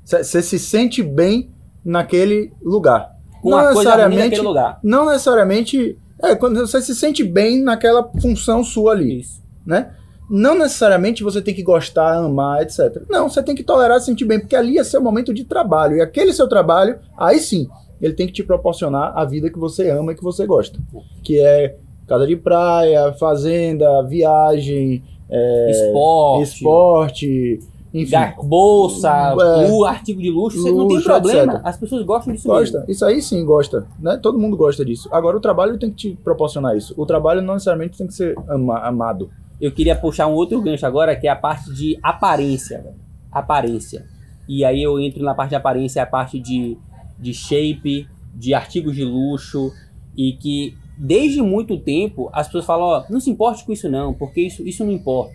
Você se sente bem naquele lugar. Com não necessariamente, naquele lugar. não necessariamente, é quando você se sente bem naquela função sua ali, Isso. né? Não necessariamente você tem que gostar, amar, etc. Não, você tem que tolerar, se sentir bem, porque ali é seu momento de trabalho. E aquele seu trabalho, aí sim, ele tem que te proporcionar a vida que você ama e que você gosta. Que é casa de praia, fazenda, viagem, é, Esporte. esporte, enfim. Bolsa, É. o artigo de luxo, você não tem Luxo, problema. etc. As pessoas gostam disso mesmo. Gosta. Isso aí sim gosta, né? Todo mundo gosta disso. Agora o trabalho tem que te proporcionar isso. O trabalho não necessariamente tem que ser ama- amado. Eu queria puxar um outro gancho agora, que é a parte de aparência. velho. Aparência. E aí eu entro na parte de aparência, a parte de, de shape, de artigos de luxo, e que desde muito tempo as pessoas falam, ó, não se importe com isso não, porque isso, isso não importa.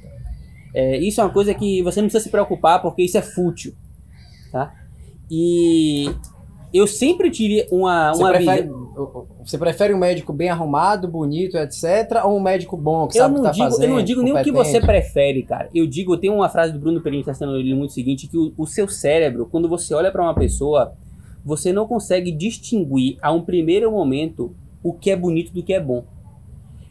É, isso é uma coisa que você não precisa se preocupar, porque isso é fútil. Tá? E eu sempre tive uma, Você uma prefere, visão- você prefere um médico bem arrumado, bonito, etc. Ou um médico bom que Eu sabe o não, que tá digo, fazendo? eu não digo nem o que você prefere, cara. Eu digo, tem uma frase do Bruno Perini que está sendo ele muito seguinte, que o, o seu cérebro, quando você olha para uma pessoa, você não consegue distinguir a um primeiro momento o que é bonito do que é bom.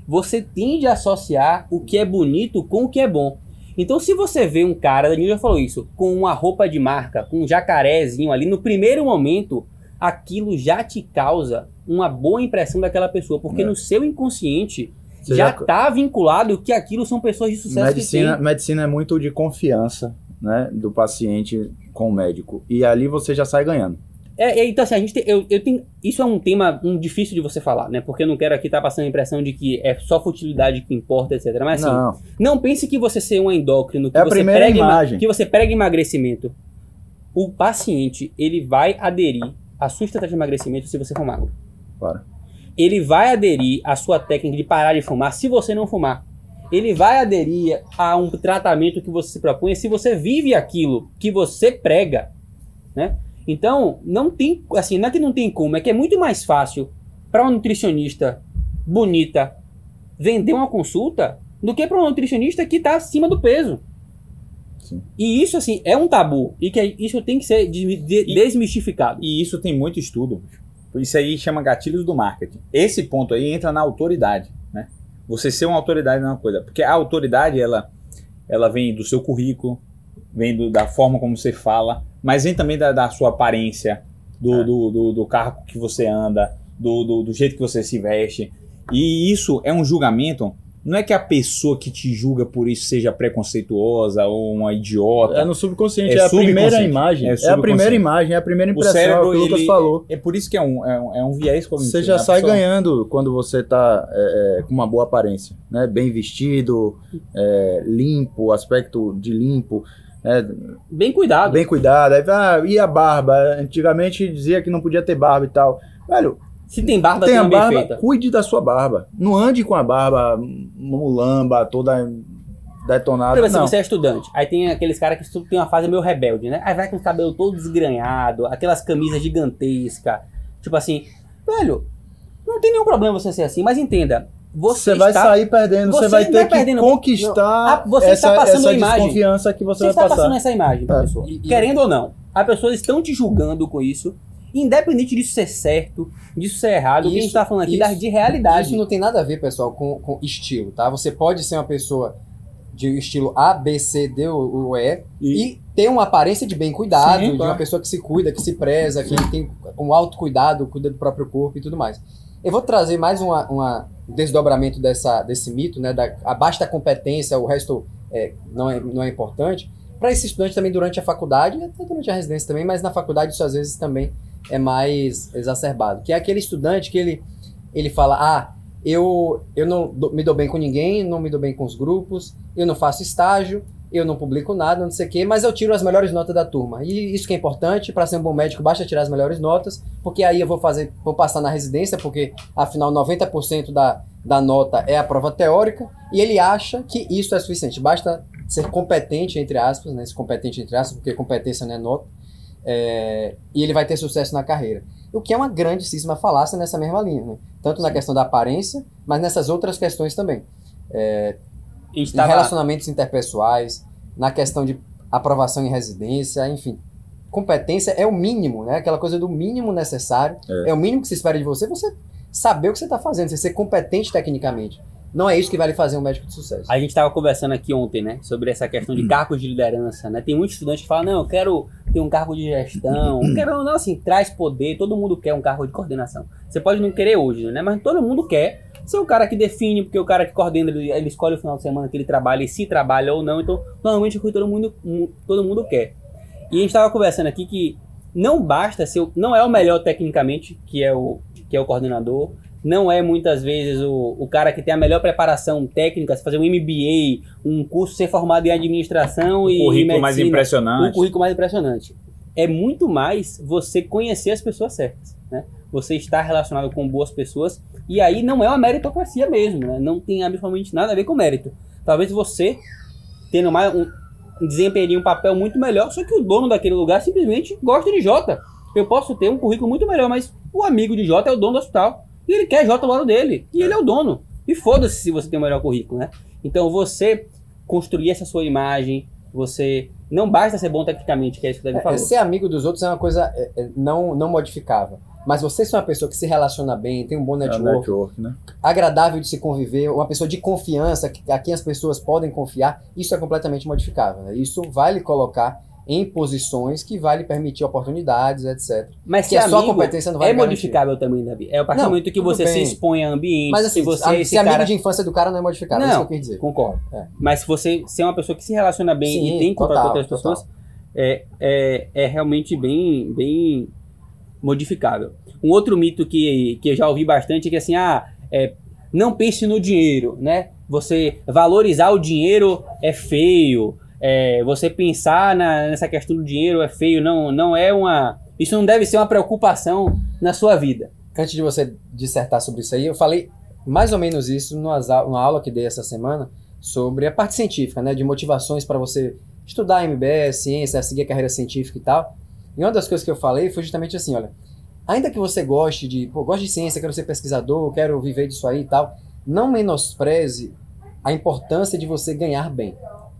Você tende a associar o que é bonito com o que é bom. Então, se você vê um cara, Danilo já falou isso, com uma roupa de marca, com um jacarezinho ali, no primeiro momento, aquilo já te causa uma boa impressão daquela pessoa, porque É. no seu inconsciente Você já já- está vinculado que aquilo são pessoas de sucesso Medicina, medicina é muito de confiança, né, do paciente com o médico. E ali você já sai ganhando. É, é, então assim, a gente tem, eu, eu tenho, isso é um tema um, difícil de você falar, né? Porque eu não quero aqui estar passando a impressão de que é só futilidade que importa, etc. Mas assim, não, não pense que você ser um endócrino, que É você prega imagem. que você prega emagrecimento. O paciente, ele vai aderir à sua estratégia de emagrecimento se você for magro. claro. ele vai aderir à sua técnica de parar de fumar se você não fumar. Ele vai aderir a um tratamento que você se propõe se você vive aquilo que você prega, né? Então, não tem, assim, não é que não tem como, é que é muito mais fácil para uma nutricionista bonita vender uma consulta do que para um nutricionista que está acima do peso. Sim. E isso, assim, é um tabu. E que isso tem que ser de- de- E- desmistificado. E isso tem muito estudo. Isso aí chama gatilhos do marketing. Esse ponto aí entra na autoridade, né? Você ser uma autoridade numa coisa. Porque a autoridade, ela, ela vem do seu currículo, vem do- da forma como você fala, mas vem também da, da sua aparência, do, É. do, do, do carro que você anda, do, do, do jeito que você se veste. E isso é um julgamento. Não é que a pessoa que te julga por isso seja preconceituosa ou uma idiota. É no subconsciente, É é, a primeira imagem. É É, a primeira imagem, é a primeira o impressão, é o cérebro, que o Lucas ele, falou. É por isso que é um, é um, é um viés cognitivo. Você já né? Sai pessoa- ganhando quando você tá é, é, com uma boa aparência, né? Bem vestido, é, limpo, aspecto de limpo, é, Bem cuidado. bem cuidado. Aí, ah, e a barba? Antigamente dizia que não podia ter barba e tal. Velho, Se tem barba, tem a barba, feita. cuide da sua barba. Não ande com a barba mulamba, toda detonada. Por exemplo, Não. se você é estudante, aí tem aqueles caras que tem uma fase meio rebelde, né? Aí vai com o cabelo todo desgranhado, aquelas camisas gigantescas. Tipo assim, velho, não tem nenhum problema você ser assim, mas entenda, você, Você vai está, sair perdendo, você, você vai não ter vai que perdendo. conquistar Ah, você essa, está passando essa a imagem. desconfiança que você, você vai está passar. passando essa imagem pra É. pessoa. E- e- Querendo ou não, as pessoas estão te julgando com isso, independente disso ser certo, disso ser errado, o que a gente Isso- tá falando aqui isso- de realidade. Isso não tem nada a ver, pessoal, com, com estilo, tá? Você pode ser uma pessoa de estilo A, B, C, D ou ou E e, ter uma aparência de bem cuidado, Sim, de uma pessoa que se cuida, que se preza, que tem um autocuidado, cuida do próprio corpo e tudo mais. Eu vou trazer mais uma, uma desdobramento dessa, desse mito, né? Da, abaixo da competência, o resto é, não, é, não é importante. Para esse estudante também durante a faculdade, até durante a residência também, mas na faculdade isso às vezes também é mais exacerbado. Que é aquele estudante que ele, ele fala, ah, eu, eu não dou- me dou bem com ninguém, não me dou bem com os grupos, eu não faço estágio, eu não publico nada, não sei o quê, mas eu tiro as melhores notas da turma. E isso que é importante, para ser um bom médico, basta tirar as melhores notas, porque aí eu vou fazer, vou passar na residência, porque afinal 90% da, da nota é a prova teórica, e ele acha que isso é suficiente. Basta ser competente, entre aspas, né? Esse competente, entre aspas, porque competência não é nota, é, e ele vai ter sucesso na carreira. O que é uma grandíssima falácia nessa mesma linha, né? Tanto na questão da aparência, mas nessas outras questões também. A gente Em relacionamentos interpessoais, na questão de aprovação em residência, enfim. Competência é o mínimo, né? Aquela coisa do mínimo necessário. É. É, o mínimo que se espera de você, você saber o que você está fazendo, você ser competente tecnicamente. Não é isso que vai lhe fazer um médico de sucesso. A gente estava conversando aqui ontem, né, sobre essa questão de cargos de liderança, né? Tem muitos estudantes que falam, não, eu quero ter um cargo de gestão, eu quero, não, assim, traz poder, todo mundo quer um cargo de coordenação. Você pode não querer hoje, né, mas todo mundo quer ser o cara que define, porque o cara que coordena, ele, ele escolhe o final de semana que ele trabalha e se trabalha ou não, então, normalmente, é o que todo mundo, todo mundo quer. E a gente estava conversando aqui que não basta ser, o- não é o melhor tecnicamente, que é o, que é o coordenador, não é muitas vezes o, o cara que tem a melhor preparação técnica, se fazer um MBA, um curso, ser formado em administração e Um currículo mais medicina, impressionante. um currículo mais impressionante. É muito mais você conhecer as pessoas certas, né? Você estar relacionado com boas pessoas e aí não é uma meritocracia mesmo, né? Não tem absolutamente nada a ver com mérito. Talvez você tendo mais um desempenharia um papel muito melhor, só que o dono daquele lugar simplesmente gosta de Jota. Eu posso ter um currículo muito melhor, mas o amigo de Jota é o dono do hospital. E ele quer Jota do lado dele. E ele é o dono. E foda-se se você tem o melhor currículo, né? Então você construir essa sua imagem, você. Não basta ser bom tecnicamente, que é isso que o Davi É, falou. ser amigo dos outros é uma coisa é, é, não, não modificável. Mas você ser uma pessoa que se relaciona bem, tem um bom É o network, network, né? agradável de se conviver, uma pessoa de confiança, a quem as pessoas podem confiar, isso é completamente modificável. né? Isso vai lhe colocar em posições que vai lhe permitir oportunidades, etc. Mas que a sua competência não vai é garantir. modificável também, Davi. É a partir do Não, momento que você se bem. expõe a ambientes, Mas assim, se você a- esse ser amigo cara... de infância do cara não é modificável, é isso que eu quis dizer. Concordo. É. Mas se você ser uma pessoa que se relaciona bem Sim, e tem contato com outras pessoas, é, é, é realmente bem, bem modificável. Um outro mito que, que eu já ouvi bastante é que assim, ah, é, não pense no dinheiro, né? Você valorizar o dinheiro é feio. É, você pensar na- nessa questão do dinheiro é feio. Não, não é uma. Isso não deve ser uma preocupação na sua vida. Antes de você dissertar sobre isso aí, eu falei mais ou menos isso numa, numa aula que dei essa semana sobre a parte científica, né? De motivações para você estudar MBS, ciência, seguir a carreira científica e tal. E uma das coisas que eu falei foi justamente assim, olha, ainda que você goste de, pô, de ciência, quero ser pesquisador, quero viver disso aí e tal, não menospreze a importância de você ganhar bem.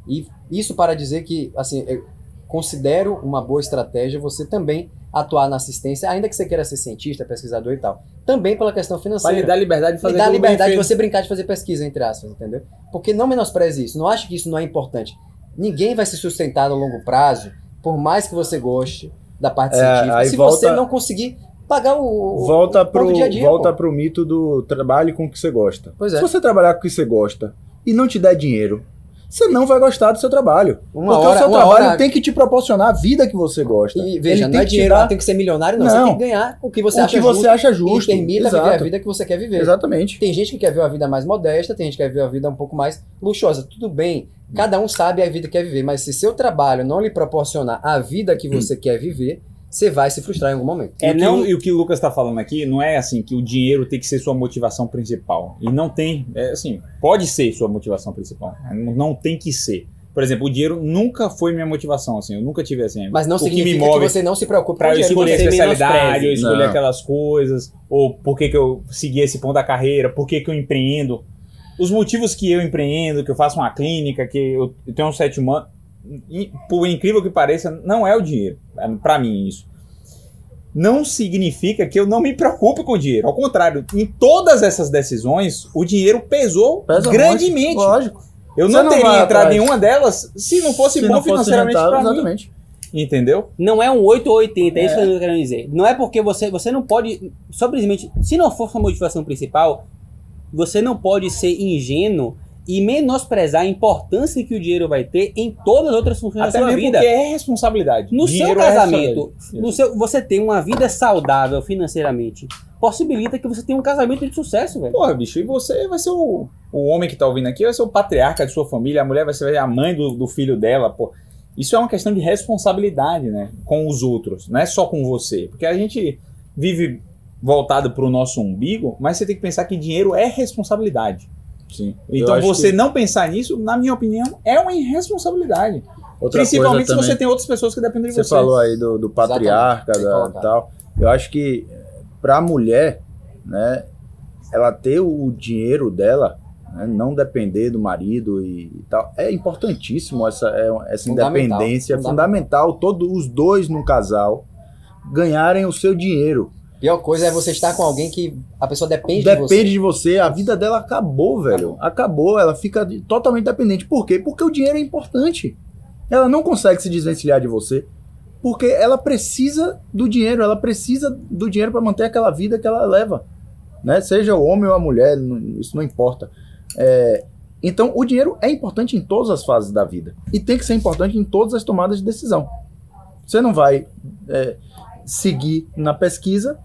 E isso para dizer que, assim, eu- considero uma boa estratégia você também atuar na assistência, ainda que você queira ser cientista, pesquisador e tal. Também pela questão financeira. lhe dar liberdade de fazer aquilo bem liberdade de você brincar de fazer pesquisa, entre aspas, entendeu? Porque não menospreze isso. Não acho que isso não é importante. Ninguém vai se sustentar no longo prazo, por mais que você goste da parte É, científica, se volta- você não conseguir pagar o, o- Volta o pro, dia a dia. volta pô. pro mito do trabalho com o que você gosta. Pois é. Se você trabalhar com o que você gosta e não te der dinheiro, você não vai gostar do seu trabalho. Uma porque hora- o seu trabalho hora- tem que te proporcionar a vida que você gosta. E veja, Ele não é tem que te dinheiro, ah, tem que ser milionário, não. Não. Você tem que ganhar o que você o acha que você justo acha justo. e permita viver a Exato. vida que você quer viver. Exatamente. Tem gente que quer ver uma vida mais modesta, tem gente que quer ver uma vida um pouco mais luxuosa. Tudo bem, cada um sabe a vida que quer viver, mas se seu trabalho não lhe proporcionar a vida que você quer viver, você vai se frustrar em algum momento. E, É, o que, não- o- e o que o Lucas tá falando aqui não é assim que o dinheiro tem que ser sua motivação principal. E não tem, é assim, pode ser sua motivação principal. Não não tem que ser. Por exemplo, o dinheiro nunca foi minha motivação, assim, eu nunca tive assim. Mas não o que significa me que, move você não se preocupe com pra o eu dinheiro. escolher a especialidade, eu escolher Não. aquelas coisas, ou por que, que eu segui esse ponto da carreira, por que, que eu empreendo. Os motivos que eu empreendo, que eu faço uma clínica, que eu, eu tenho um sétimo ano, e, por incrível que pareça, não é o dinheiro. É, Pra mim, isso. Não significa que eu não me preocupe com o dinheiro. Ao contrário, em todas essas decisões, o dinheiro pesou Pesa grandemente. muito, lógico. Eu não, não teria entrado atrás. em nenhuma delas se não fosse Se bom não fosse financeiramente pra mim. Exatamente. Entendeu? Não é um 8 ou 80, é isso que eu tô querendo dizer. Não é porque você, você não pode, simplesmente, se não for sua motivação principal, você não pode ser ingênuo e menosprezar a importância que o dinheiro vai ter em todas as outras funções Até da sua vida. porque é responsabilidade. No Dinheiro seu é casamento, responsabilidade. no seu, você ter uma vida saudável financeiramente, possibilita que você tenha um casamento de sucesso, velho. Porra, bicho, e você vai ser o, o homem que tá ouvindo aqui, vai ser o patriarca de sua família, a mulher vai ser a mãe do, do filho dela, pô. Isso é uma questão de responsabilidade, né? Com os outros, não é só com você. Porque a gente vive voltado pro nosso umbigo, mas você tem que pensar que dinheiro é responsabilidade. Sim. Então você que não pensar nisso, na minha opinião, é uma irresponsabilidade. outra Principalmente se você tem outras pessoas que dependem de Você você. falou aí do, do patriarca da, tal. Eu acho que para a mulher, né, ela ter o dinheiro dela, né, não depender do marido e, e tal, é importantíssimo essa, é- essa Fundamental, independência, é fundamental. fundamental todos os dois no casal ganharem o seu dinheiro. Pior coisa é você estar com alguém que a pessoa depende, de Depende você. de você, a vida dela acabou, velho. Acabou, ela fica de- totalmente dependente. Por quê? Porque o dinheiro é importante. Ela não consegue se desvencilhar de você, porque ela precisa do dinheiro, ela precisa do dinheiro para manter aquela vida que ela leva. Né? Seja o homem ou a mulher, isso não importa. É, então, o dinheiro é importante em todas as fases da vida. E tem que ser importante em todas as tomadas de decisão. Você não vai é, seguir na pesquisa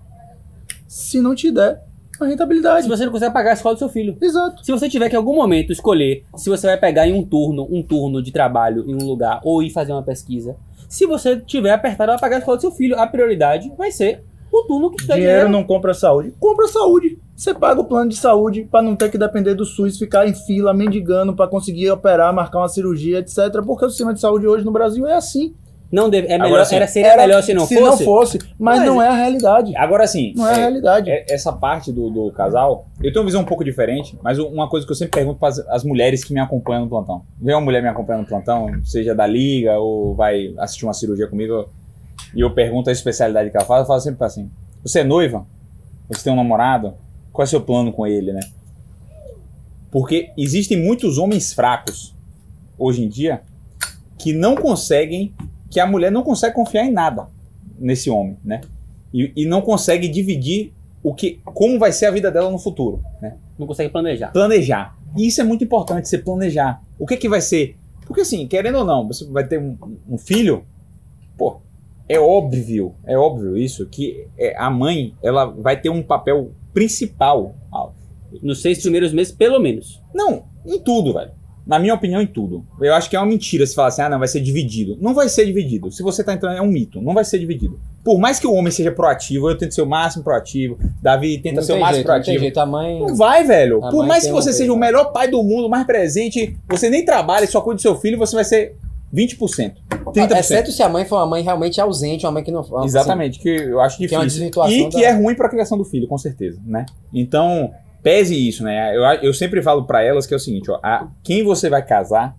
se não te der a rentabilidade. Se você não consegue pagar a escola do seu filho. Exato. Se você tiver que em algum momento escolher se você vai pegar em um turno, um turno de trabalho em um lugar ou ir fazer uma pesquisa, se você tiver apertado a pagar a escola do seu filho, a prioridade vai ser o turno que te dá Dinheiro dinheiro. não compra saúde. Compra saúde. Você paga o plano de saúde para não ter que depender do SUS, ficar em fila, mendigando para conseguir operar, marcar uma cirurgia, etc. Porque o sistema de saúde hoje no Brasil é assim. Não deve, é Agora, melhor, assim, era, seria Era- melhor se não fosse. não fosse, mas, Mas- não é a realidade. Agora sim, Não é, a é, realidade. é- essa parte do, do casal, eu tenho uma visão um pouco diferente, mas uma coisa que eu sempre pergunto para as mulheres que me acompanham no plantão. Vem uma mulher me acompanhando no plantão, seja da liga ou vai assistir uma cirurgia comigo, e eu pergunto a especialidade que ela faz, eu falo sempre assim: Você é noiva? Você tem um namorado? Qual é o seu plano com ele, né? Porque existem muitos homens fracos hoje em dia que não conseguem, que a mulher não consegue confiar em nada nesse homem, né? E, e não consegue dividir o que, como vai ser a vida dela no futuro, né? Não consegue planejar. Planejar. E isso é muito importante, você planejar. O que que vai ser? Porque assim, querendo ou não, você vai ter um, um filho, pô, é óbvio, é óbvio isso, que é, a mãe, ela vai ter um papel principal. Nos seis primeiros meses, pelo menos. Não, em tudo, velho. Na minha opinião, em tudo. Eu acho que é uma mentira se falar assim, ah, não, vai ser dividido. Não vai ser dividido. Se você tá entrando, é um mito. Não vai ser dividido. Por mais que o homem seja proativo, eu tento ser o máximo proativo, Davi tenta Não ser o máximo jeito, não tem proativo. jeito. A mãe... Não vai, velho. A Por mais que você um seja o melhor pai do mundo, mais presente, você nem trabalha e só cuida do seu filho, você vai ser 20%. 30%. Exceto se a mãe for uma mãe realmente ausente, uma mãe que não... assim, Exatamente, que eu acho difícil. Que é uma e que da- é ruim pra criação do filho, com certeza, né? Então, pese isso, né? Eu, eu sempre falo pra elas que é o seguinte, ó, a- quem você vai casar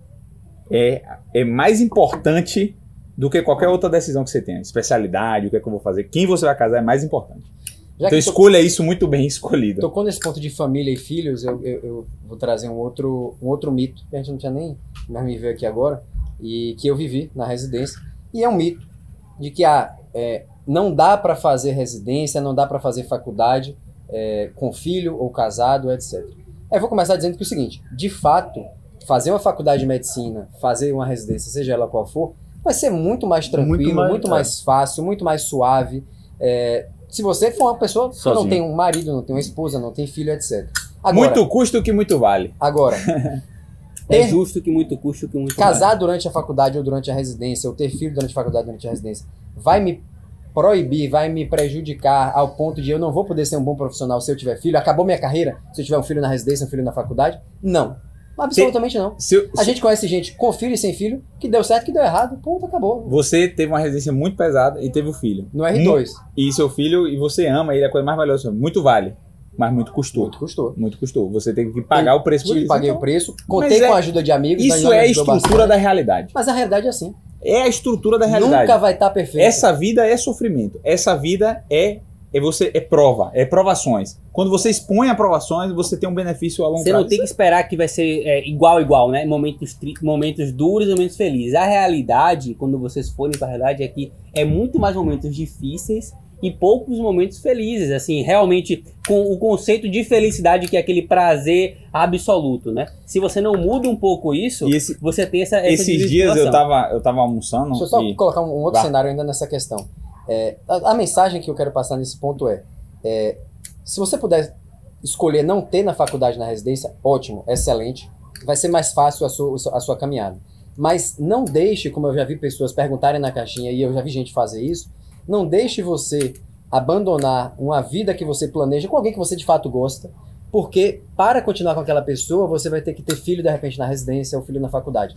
é, é mais importante do que qualquer outra decisão que você tenha. Especialidade, o que é que eu vou fazer, quem você vai casar é mais importante. Já então escolha isso muito bem escolhido. tocou nesse ponto de família e filhos, eu, eu, eu vou trazer um outro, um outro mito, que a gente não tinha nem mais me ver aqui agora, e que eu vivi na residência. E é um mito de que ah, é, não dá para fazer residência, não dá para fazer faculdade é, com filho ou casado, etc. Eu vou começar dizendo que é o seguinte: de fato, fazer uma faculdade de medicina, fazer uma residência, seja ela qual for, vai ser muito mais tranquilo, muito mais- mais, é. fácil, muito mais suave. É, se você for uma pessoa que não tem um marido, não tem uma esposa, não tem filho, etc. Agora, muito custo que muito vale. agora É justo que muito custa o que muito casar durante a faculdade ou durante a residência, ou ter filho durante a faculdade durante a residência, vai me proibir, vai me prejudicar ao ponto de eu não vou poder ser um bom profissional se eu tiver filho? Acabou minha carreira se eu tiver um filho na residência, um filho na faculdade? Não. Absolutamente não. Se, A gente conhece gente com filho e sem filho, que deu certo, que deu errado, ponto, acabou. Você teve uma residência muito pesada e teve o filho. No R2, E seu filho, e você ama ele, é a coisa mais valiosa. Muito vale, mas muito custou. muito custou. Muito custou. Você teve que pagar o preço por isso. paguei Então, o preço, contei Mas é- com a ajuda de amigos. Isso é a estrutura bastante. da realidade. Mas a realidade é assim. É a estrutura da realidade. Nunca vai estar perfeito. Essa vida é sofrimento. Essa vida é é você é prova, é provações. Quando você expõe a provações, você tem um benefício a longo Você prazo. não tem que esperar que vai ser é, igual, igual, né? Momentos, momentos duros e momentos felizes. A realidade, quando vocês forem pra realidade, é que é muito mais momentos difíceis e poucos momentos felizes. Assim, realmente, com o conceito de felicidade, que é aquele prazer absoluto, né? Se você não muda um pouco isso, E esse- você tem essa, essa esses dias eu tava, eu tava almoçando Deixa eu só e colocar um, um outro Vá. cenário ainda nessa questão. É, a, a mensagem que eu quero passar nesse ponto é, é, se você puder escolher não ter na faculdade na residência, ótimo, excelente, vai ser mais fácil a sua, a sua caminhada. Mas não deixe, como eu já vi pessoas perguntarem na caixinha e eu já vi gente fazer isso, não deixe você abandonar uma vida que você planeja com alguém que você de fato gosta, porque para continuar com aquela pessoa, você vai ter que ter filho de repente na residência ou filho na faculdade.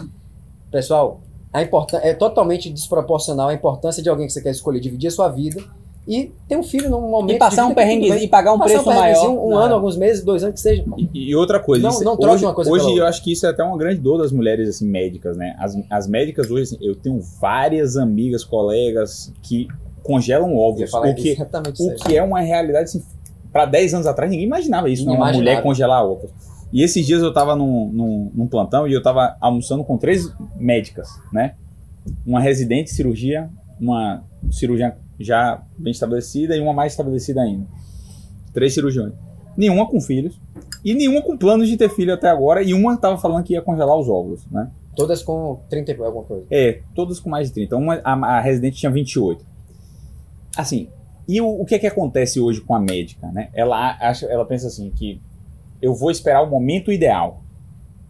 Pessoal, a é totalmente desproporcional a importância de alguém que você quer escolher dividir a sua vida e ter um filho num momento E passar de um perrenguezinho bem. e pagar um Passar preço maior. perrenguezinho, Um na- ano, alguns meses, dois anos que seja. E, e outra coisa, Não- isso- não troque hoje, uma coisa hoje pela eu outra. acho que isso é até uma grande dor das mulheres assim médicas, né? As, as médicas hoje, assim, eu tenho várias amigas, colegas que congelam ovos, o que, o que é uma realidade assim, para 10 anos atrás ninguém imaginava isso, né? Uma Inimaginável. mulher congelar ovos. E esses dias eu tava num, num, num plantão e eu tava almoçando com três médicas, né? Uma residente de cirurgia, uma cirurgiã já bem estabelecida e uma mais estabelecida ainda. Três cirurgiões. Nenhuma com filhos e nenhuma com planos de ter filho até agora e uma tava falando que ia congelar os óvulos, né? Todas com 30 e alguma coisa. É, todas com mais de 30. Uma, a, a residente tinha 28. Assim, e o, o que é que acontece hoje com a médica, né? Ela acha, ela pensa assim que eu vou esperar o momento ideal.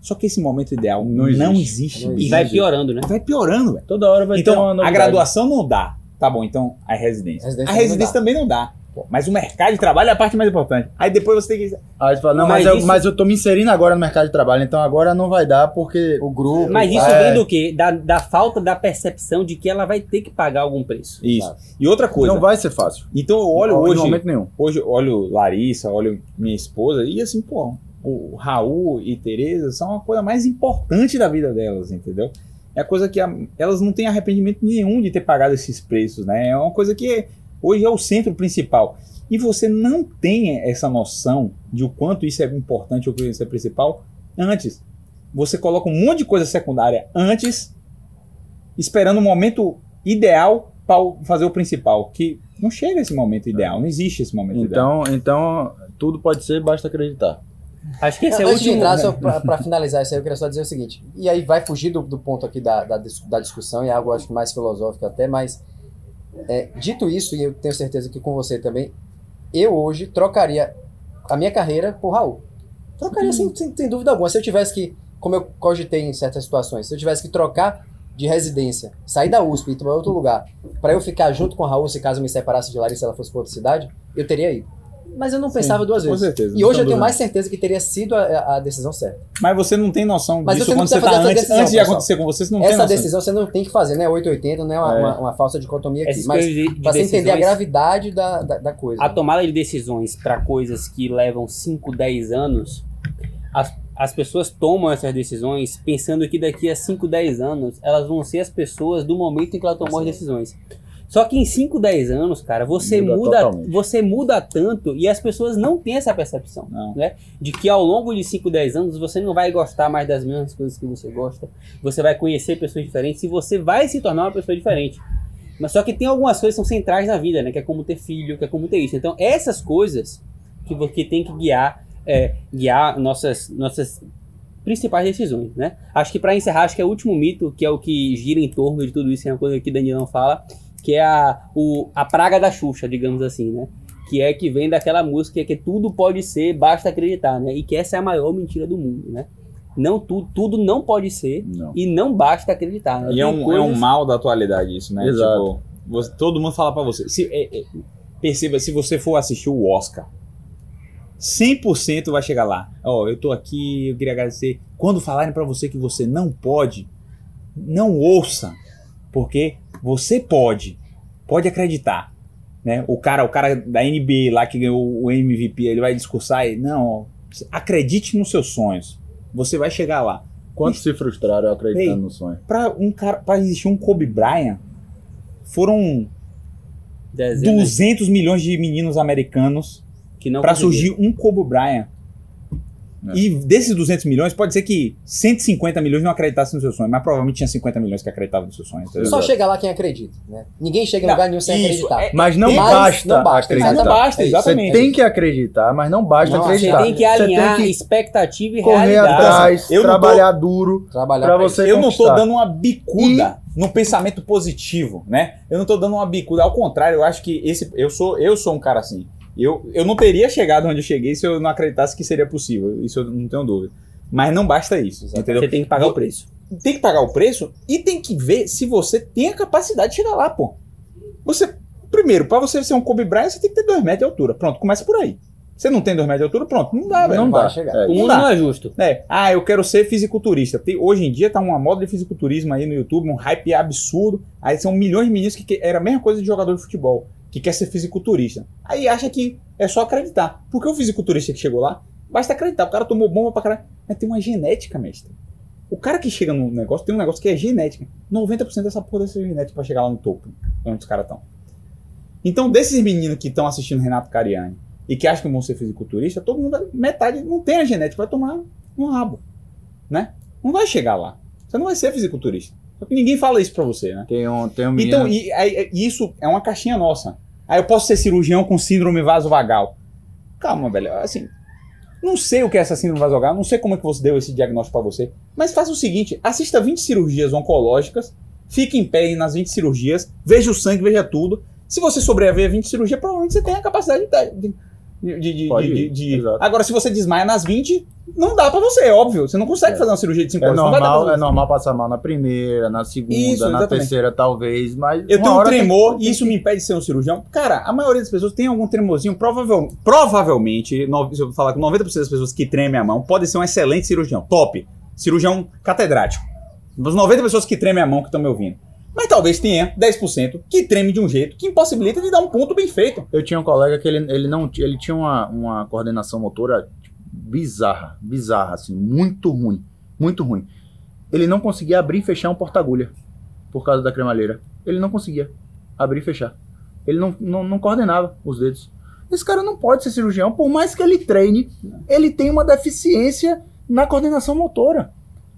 Só que esse momento ideal não Não existe. existe. E vai piorando, né? Vai piorando, velho. Toda hora vai ter uma Então, a graduação não dá. Tá bom, então a residência. A residência a residência não dá. também não dá. Pô, Mas o mercado de trabalho é a parte mais importante. Aí depois você tem que. Aí você fala, não, Mas mas, eu, isso- mas eu tô me inserindo agora no mercado de trabalho, então agora não vai dar porque O grupo. Mas isso É. vem do quê? Da, da falta da percepção de que ela vai ter que pagar algum preço. Isso. Sabe. E outra coisa. não vai ser fácil. Então eu olho Em hoje. momento nenhum. Hoje eu olho Larissa, olho minha esposa, e assim, pô, o Raul e Tereza são a coisa mais importante da vida delas, entendeu? É a coisa que a- elas não têm arrependimento nenhum de ter pagado esses preços, né? É uma coisa que hoje é o centro principal. E você não tem essa noção de o quanto isso é importante ou isso é principal antes. Você coloca um monte de coisa secundária antes, esperando o momento ideal para fazer o principal, que não chega esse momento ideal, não existe esse momento ideal. Então, então, tudo pode ser, basta acreditar. Acho que esse é o Antes de último. entrar, só pra finalizar isso aí, eu queria só dizer o seguinte. E aí vai fugir do, do ponto aqui da, da, da discussão, e é algo acho que mais filosófico até, mas é, dito isso, e eu tenho certeza que com você também, eu hoje trocaria a minha carreira por Raul. Trocaria sem, sem, sem dúvida alguma. Se eu tivesse que, como eu cogitei em certas situações, se eu tivesse que trocar de residência, sair da USP e ir para outro lugar, para eu ficar junto com Raul, se caso eu me separasse de Larissa e ela fosse para outra cidade, eu teria ido. Mas eu não pensava duas Com vezes. certeza. E hoje eu tenho mais certeza que teria sido a, a decisão certa. Mas você não tem noção Mas disso você não quando você tá essa antes, decisão, antes de pessoal. acontecer com você, você não tem Essa noção. decisão você não tem que fazer, né? 880 não é uma, É. uma- uma falsa dicotomia aqui. Essas Mas de, de pra você entender a gravidade da, da, da coisa. a tomada de decisões para coisas que levam 5, 10 anos, as- as pessoas tomam essas decisões pensando que daqui a 5, 10 anos elas vão ser as pessoas do momento em que ela tomou as decisões. Só que em 5, 10 anos, cara, você Muda muda, você muda tanto e as pessoas não têm essa percepção, Não. né? De que ao longo de 5, 10 anos você não vai gostar mais das mesmas coisas que você gosta, você vai conhecer pessoas diferentes e você vai se tornar uma pessoa diferente. Mas só que tem algumas coisas que são centrais na vida, né? Que é como ter filho, que é como ter isso. Então, essas coisas que você tem que guiar, é, guiar nossas, nossas principais decisões, né? Acho que para encerrar, acho que é o último mito, que é o que gira em torno de tudo isso, é uma coisa que Danilão fala, que é a, o, a praga da Xuxa, digamos assim, né? Que é que vem daquela música que tudo pode ser, basta acreditar, né? E que essa é a maior mentira do mundo, né? Não, tu, tudo não pode ser Não. e não basta acreditar. né? E é Tem um, é coisas- um mal da atualidade isso, né? Exato. Tipo, você- todo mundo fala pra você. Se, é- é- perceba, se você for assistir o Oscar, 100% vai chegar lá. Ó, eu tô aqui, eu queria agradecer. Quando falarem pra você que você não pode, não ouça, porque você pode. Pode acreditar. Né? O cara, o cara da NBA lá que ganhou o MVP, ele vai discursar e não, ó, acredite nos seus sonhos. Você vai chegar lá. Quantos se frustraram acreditando Ei. no sonho? Pra um cara, para existir um Kobe Bryant, foram dezenas 200 milhões de meninos americanos que não pra conseguiram. surgir um Kobe Bryant. É. E desses 200 milhões, pode ser que 150 milhões não acreditassem no seu sonho, mas provavelmente tinha 50 milhões que acreditavam no seu sonho. entendeu? Só chega lá quem acredita, né? Ninguém chega em Não, lugar nenhum sem isso, acreditar. é- Mas não Mas basta, não basta, acreditar. Mas não basta, É exatamente. Você tem que acreditar, mas não basta Não, Você acreditar. tem que alinhar Você tem expectativa e que correr realidade. atrás, Eu não tô- trabalhar duro Trabalhar pra você eu não tô conquistar. dando uma bicuda no pensamento positivo, né? Eu não tô dando uma bicuda, ao contrário, eu acho que esse eu sou eu sou um cara assim. Eu, eu não teria chegado onde eu cheguei se eu não acreditasse que seria possível. Isso eu não tenho dúvida. Mas não basta isso, entendeu? Você tem que pagar o preço. tem que pagar o preço e tem que ver se você tem a capacidade de chegar lá, pô. Você, primeiro, pra você ser um Kobe Bryant, você tem que ter 2 metros de altura. Pronto, começa por aí. Você não tem 2 metros de altura, pronto, não dá, velho. Não dá. chegar. É, O mundo dá. não é justo. É, ah, eu quero ser fisiculturista. Tem- hoje em dia tá uma moda de fisiculturismo aí no YouTube, um hype absurdo. Aí são milhões de meninos que, que era a mesma coisa de jogador de futebol, que quer ser fisiculturista. Aí acha que é só acreditar. Porque o fisiculturista que chegou lá, basta acreditar. O cara tomou bomba pra caralho. Mas tem uma genética, mestre. O cara que chega no negócio tem um negócio que é genética. 90% dessa porra dessa genética pra chegar lá no topo, onde os caras estão. Então, desses meninos que estão assistindo Renato Cariani e que acham que vão ser fisiculturistas, todo mundo, metade não tem a genética, vai tomar um rabo, né? Não vai chegar lá. Você não vai ser fisiculturista. Só que ninguém fala isso pra você, né? Tem um, tem um menino... Então, e, aí, e isso é uma caixinha nossa. Aí eu posso ser cirurgião com síndrome vasovagal. Calma, velho. Assim, não sei o que é essa síndrome vasovagal, não sei como é que você deu esse diagnóstico pra você, mas faça o seguinte, assista 20 cirurgias oncológicas, fique em pé nas 20 cirurgias, veja o sangue, veja tudo. Se você sobreviver a 20 cirurgias, provavelmente você tem a capacidade de... de, de, de- de- de-. Agora, se você desmaia nas 20, não dá pra você, é óbvio. Você não consegue É. fazer uma cirurgia de 5 É horas. pra normal, é normal passar mal na primeira, na segunda, Isso, na exatamente. terceira talvez, mas Eu tenho um tremor e isso me impede de ser um cirurgião. Cara, a maioria das pessoas tem algum tremorzinho. Provavel, provavelmente, no- se eu falar que 90% das pessoas que tremem a mão podem ser um excelente cirurgião. Top. Cirurgião catedrático. Das 90 pessoas que tremem a mão que estão me ouvindo. Mas talvez tenha 10% que treme de um jeito que impossibilita de dar um ponto bem feito. Eu tinha um colega que ele, ele não ele tinha uma, uma coordenação motora tipo, bizarra, bizarra, assim, muito ruim, muito ruim. Ele não conseguia abrir e fechar um porta-agulha por causa da cremalheira. Ele não conseguia abrir e fechar. Ele não, não, não coordenava os dedos. Esse cara não pode ser cirurgião, por mais que ele treine, ele tem uma deficiência na coordenação motora.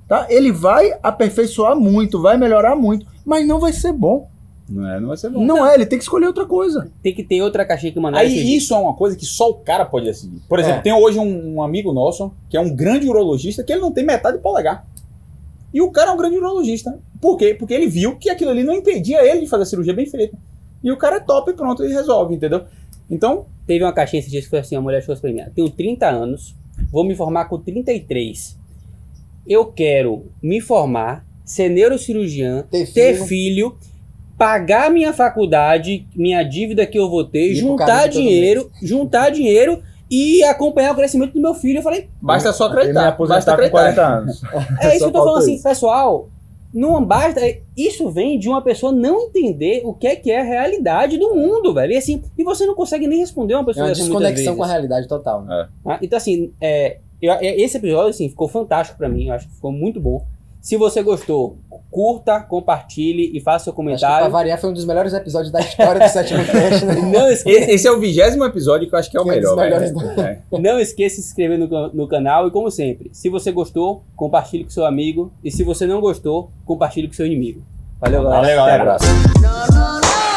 Tá? Ele vai aperfeiçoar muito, vai melhorar muito, mas não vai ser bom. Não é, não vai ser bom. Não é, ele tem que escolher outra coisa. Tem que ter outra caixinha que mandar Aí isso é uma coisa que só o cara pode decidir. Por exemplo, É. tem hoje um, um amigo nosso que é um grande urologista que ele não tem metade de polegar. E o cara é um grande urologista. Por quê? Porque ele viu que aquilo ali não impedia ele de fazer a cirurgia bem feita. E o cara é top e pronto, e resolve, entendeu? Então, Teve uma caixinha esses dias que foi assim, a mulher chegou pra mim, tenho 30 anos, vou me formar com 33. Eu quero me formar, ser neurocirurgiã, Ter ter filho. filho, pagar minha faculdade, minha dívida que eu vou ter, pro juntar dinheiro, juntar dinheiro e acompanhar o crescimento do meu filho. Eu falei, basta só acreditar. Basta aposentar com acreditar. 40 anos. é isso Só que eu tô falando falta assim, isso. pessoal. Não basta. Isso vem de uma pessoa não entender o que é que é a realidade do mundo, velho. E assim, e você não consegue nem responder uma É pessoa uma dessa muitas desconexão com a realidade total. Né? Ah, Então, assim, é, Eu- é- esse episódio, assim, ficou fantástico pra mim. Eu acho que ficou muito bom. Se você gostou, curta, compartilhe e faça seu Acho que pra comentário. variar foi um dos melhores episódios da história do Sétimo Cast, né? Não esqueça, Esse, é o vigésimo episódio que eu acho que é o Que é melhor. velho. É. não esqueça de se inscrever no, no canal e, como sempre, se você gostou, compartilhe com seu amigo. E se você não gostou, compartilhe com seu inimigo. Valeu, galera. Valeu, galera. Abraço. No, no, no.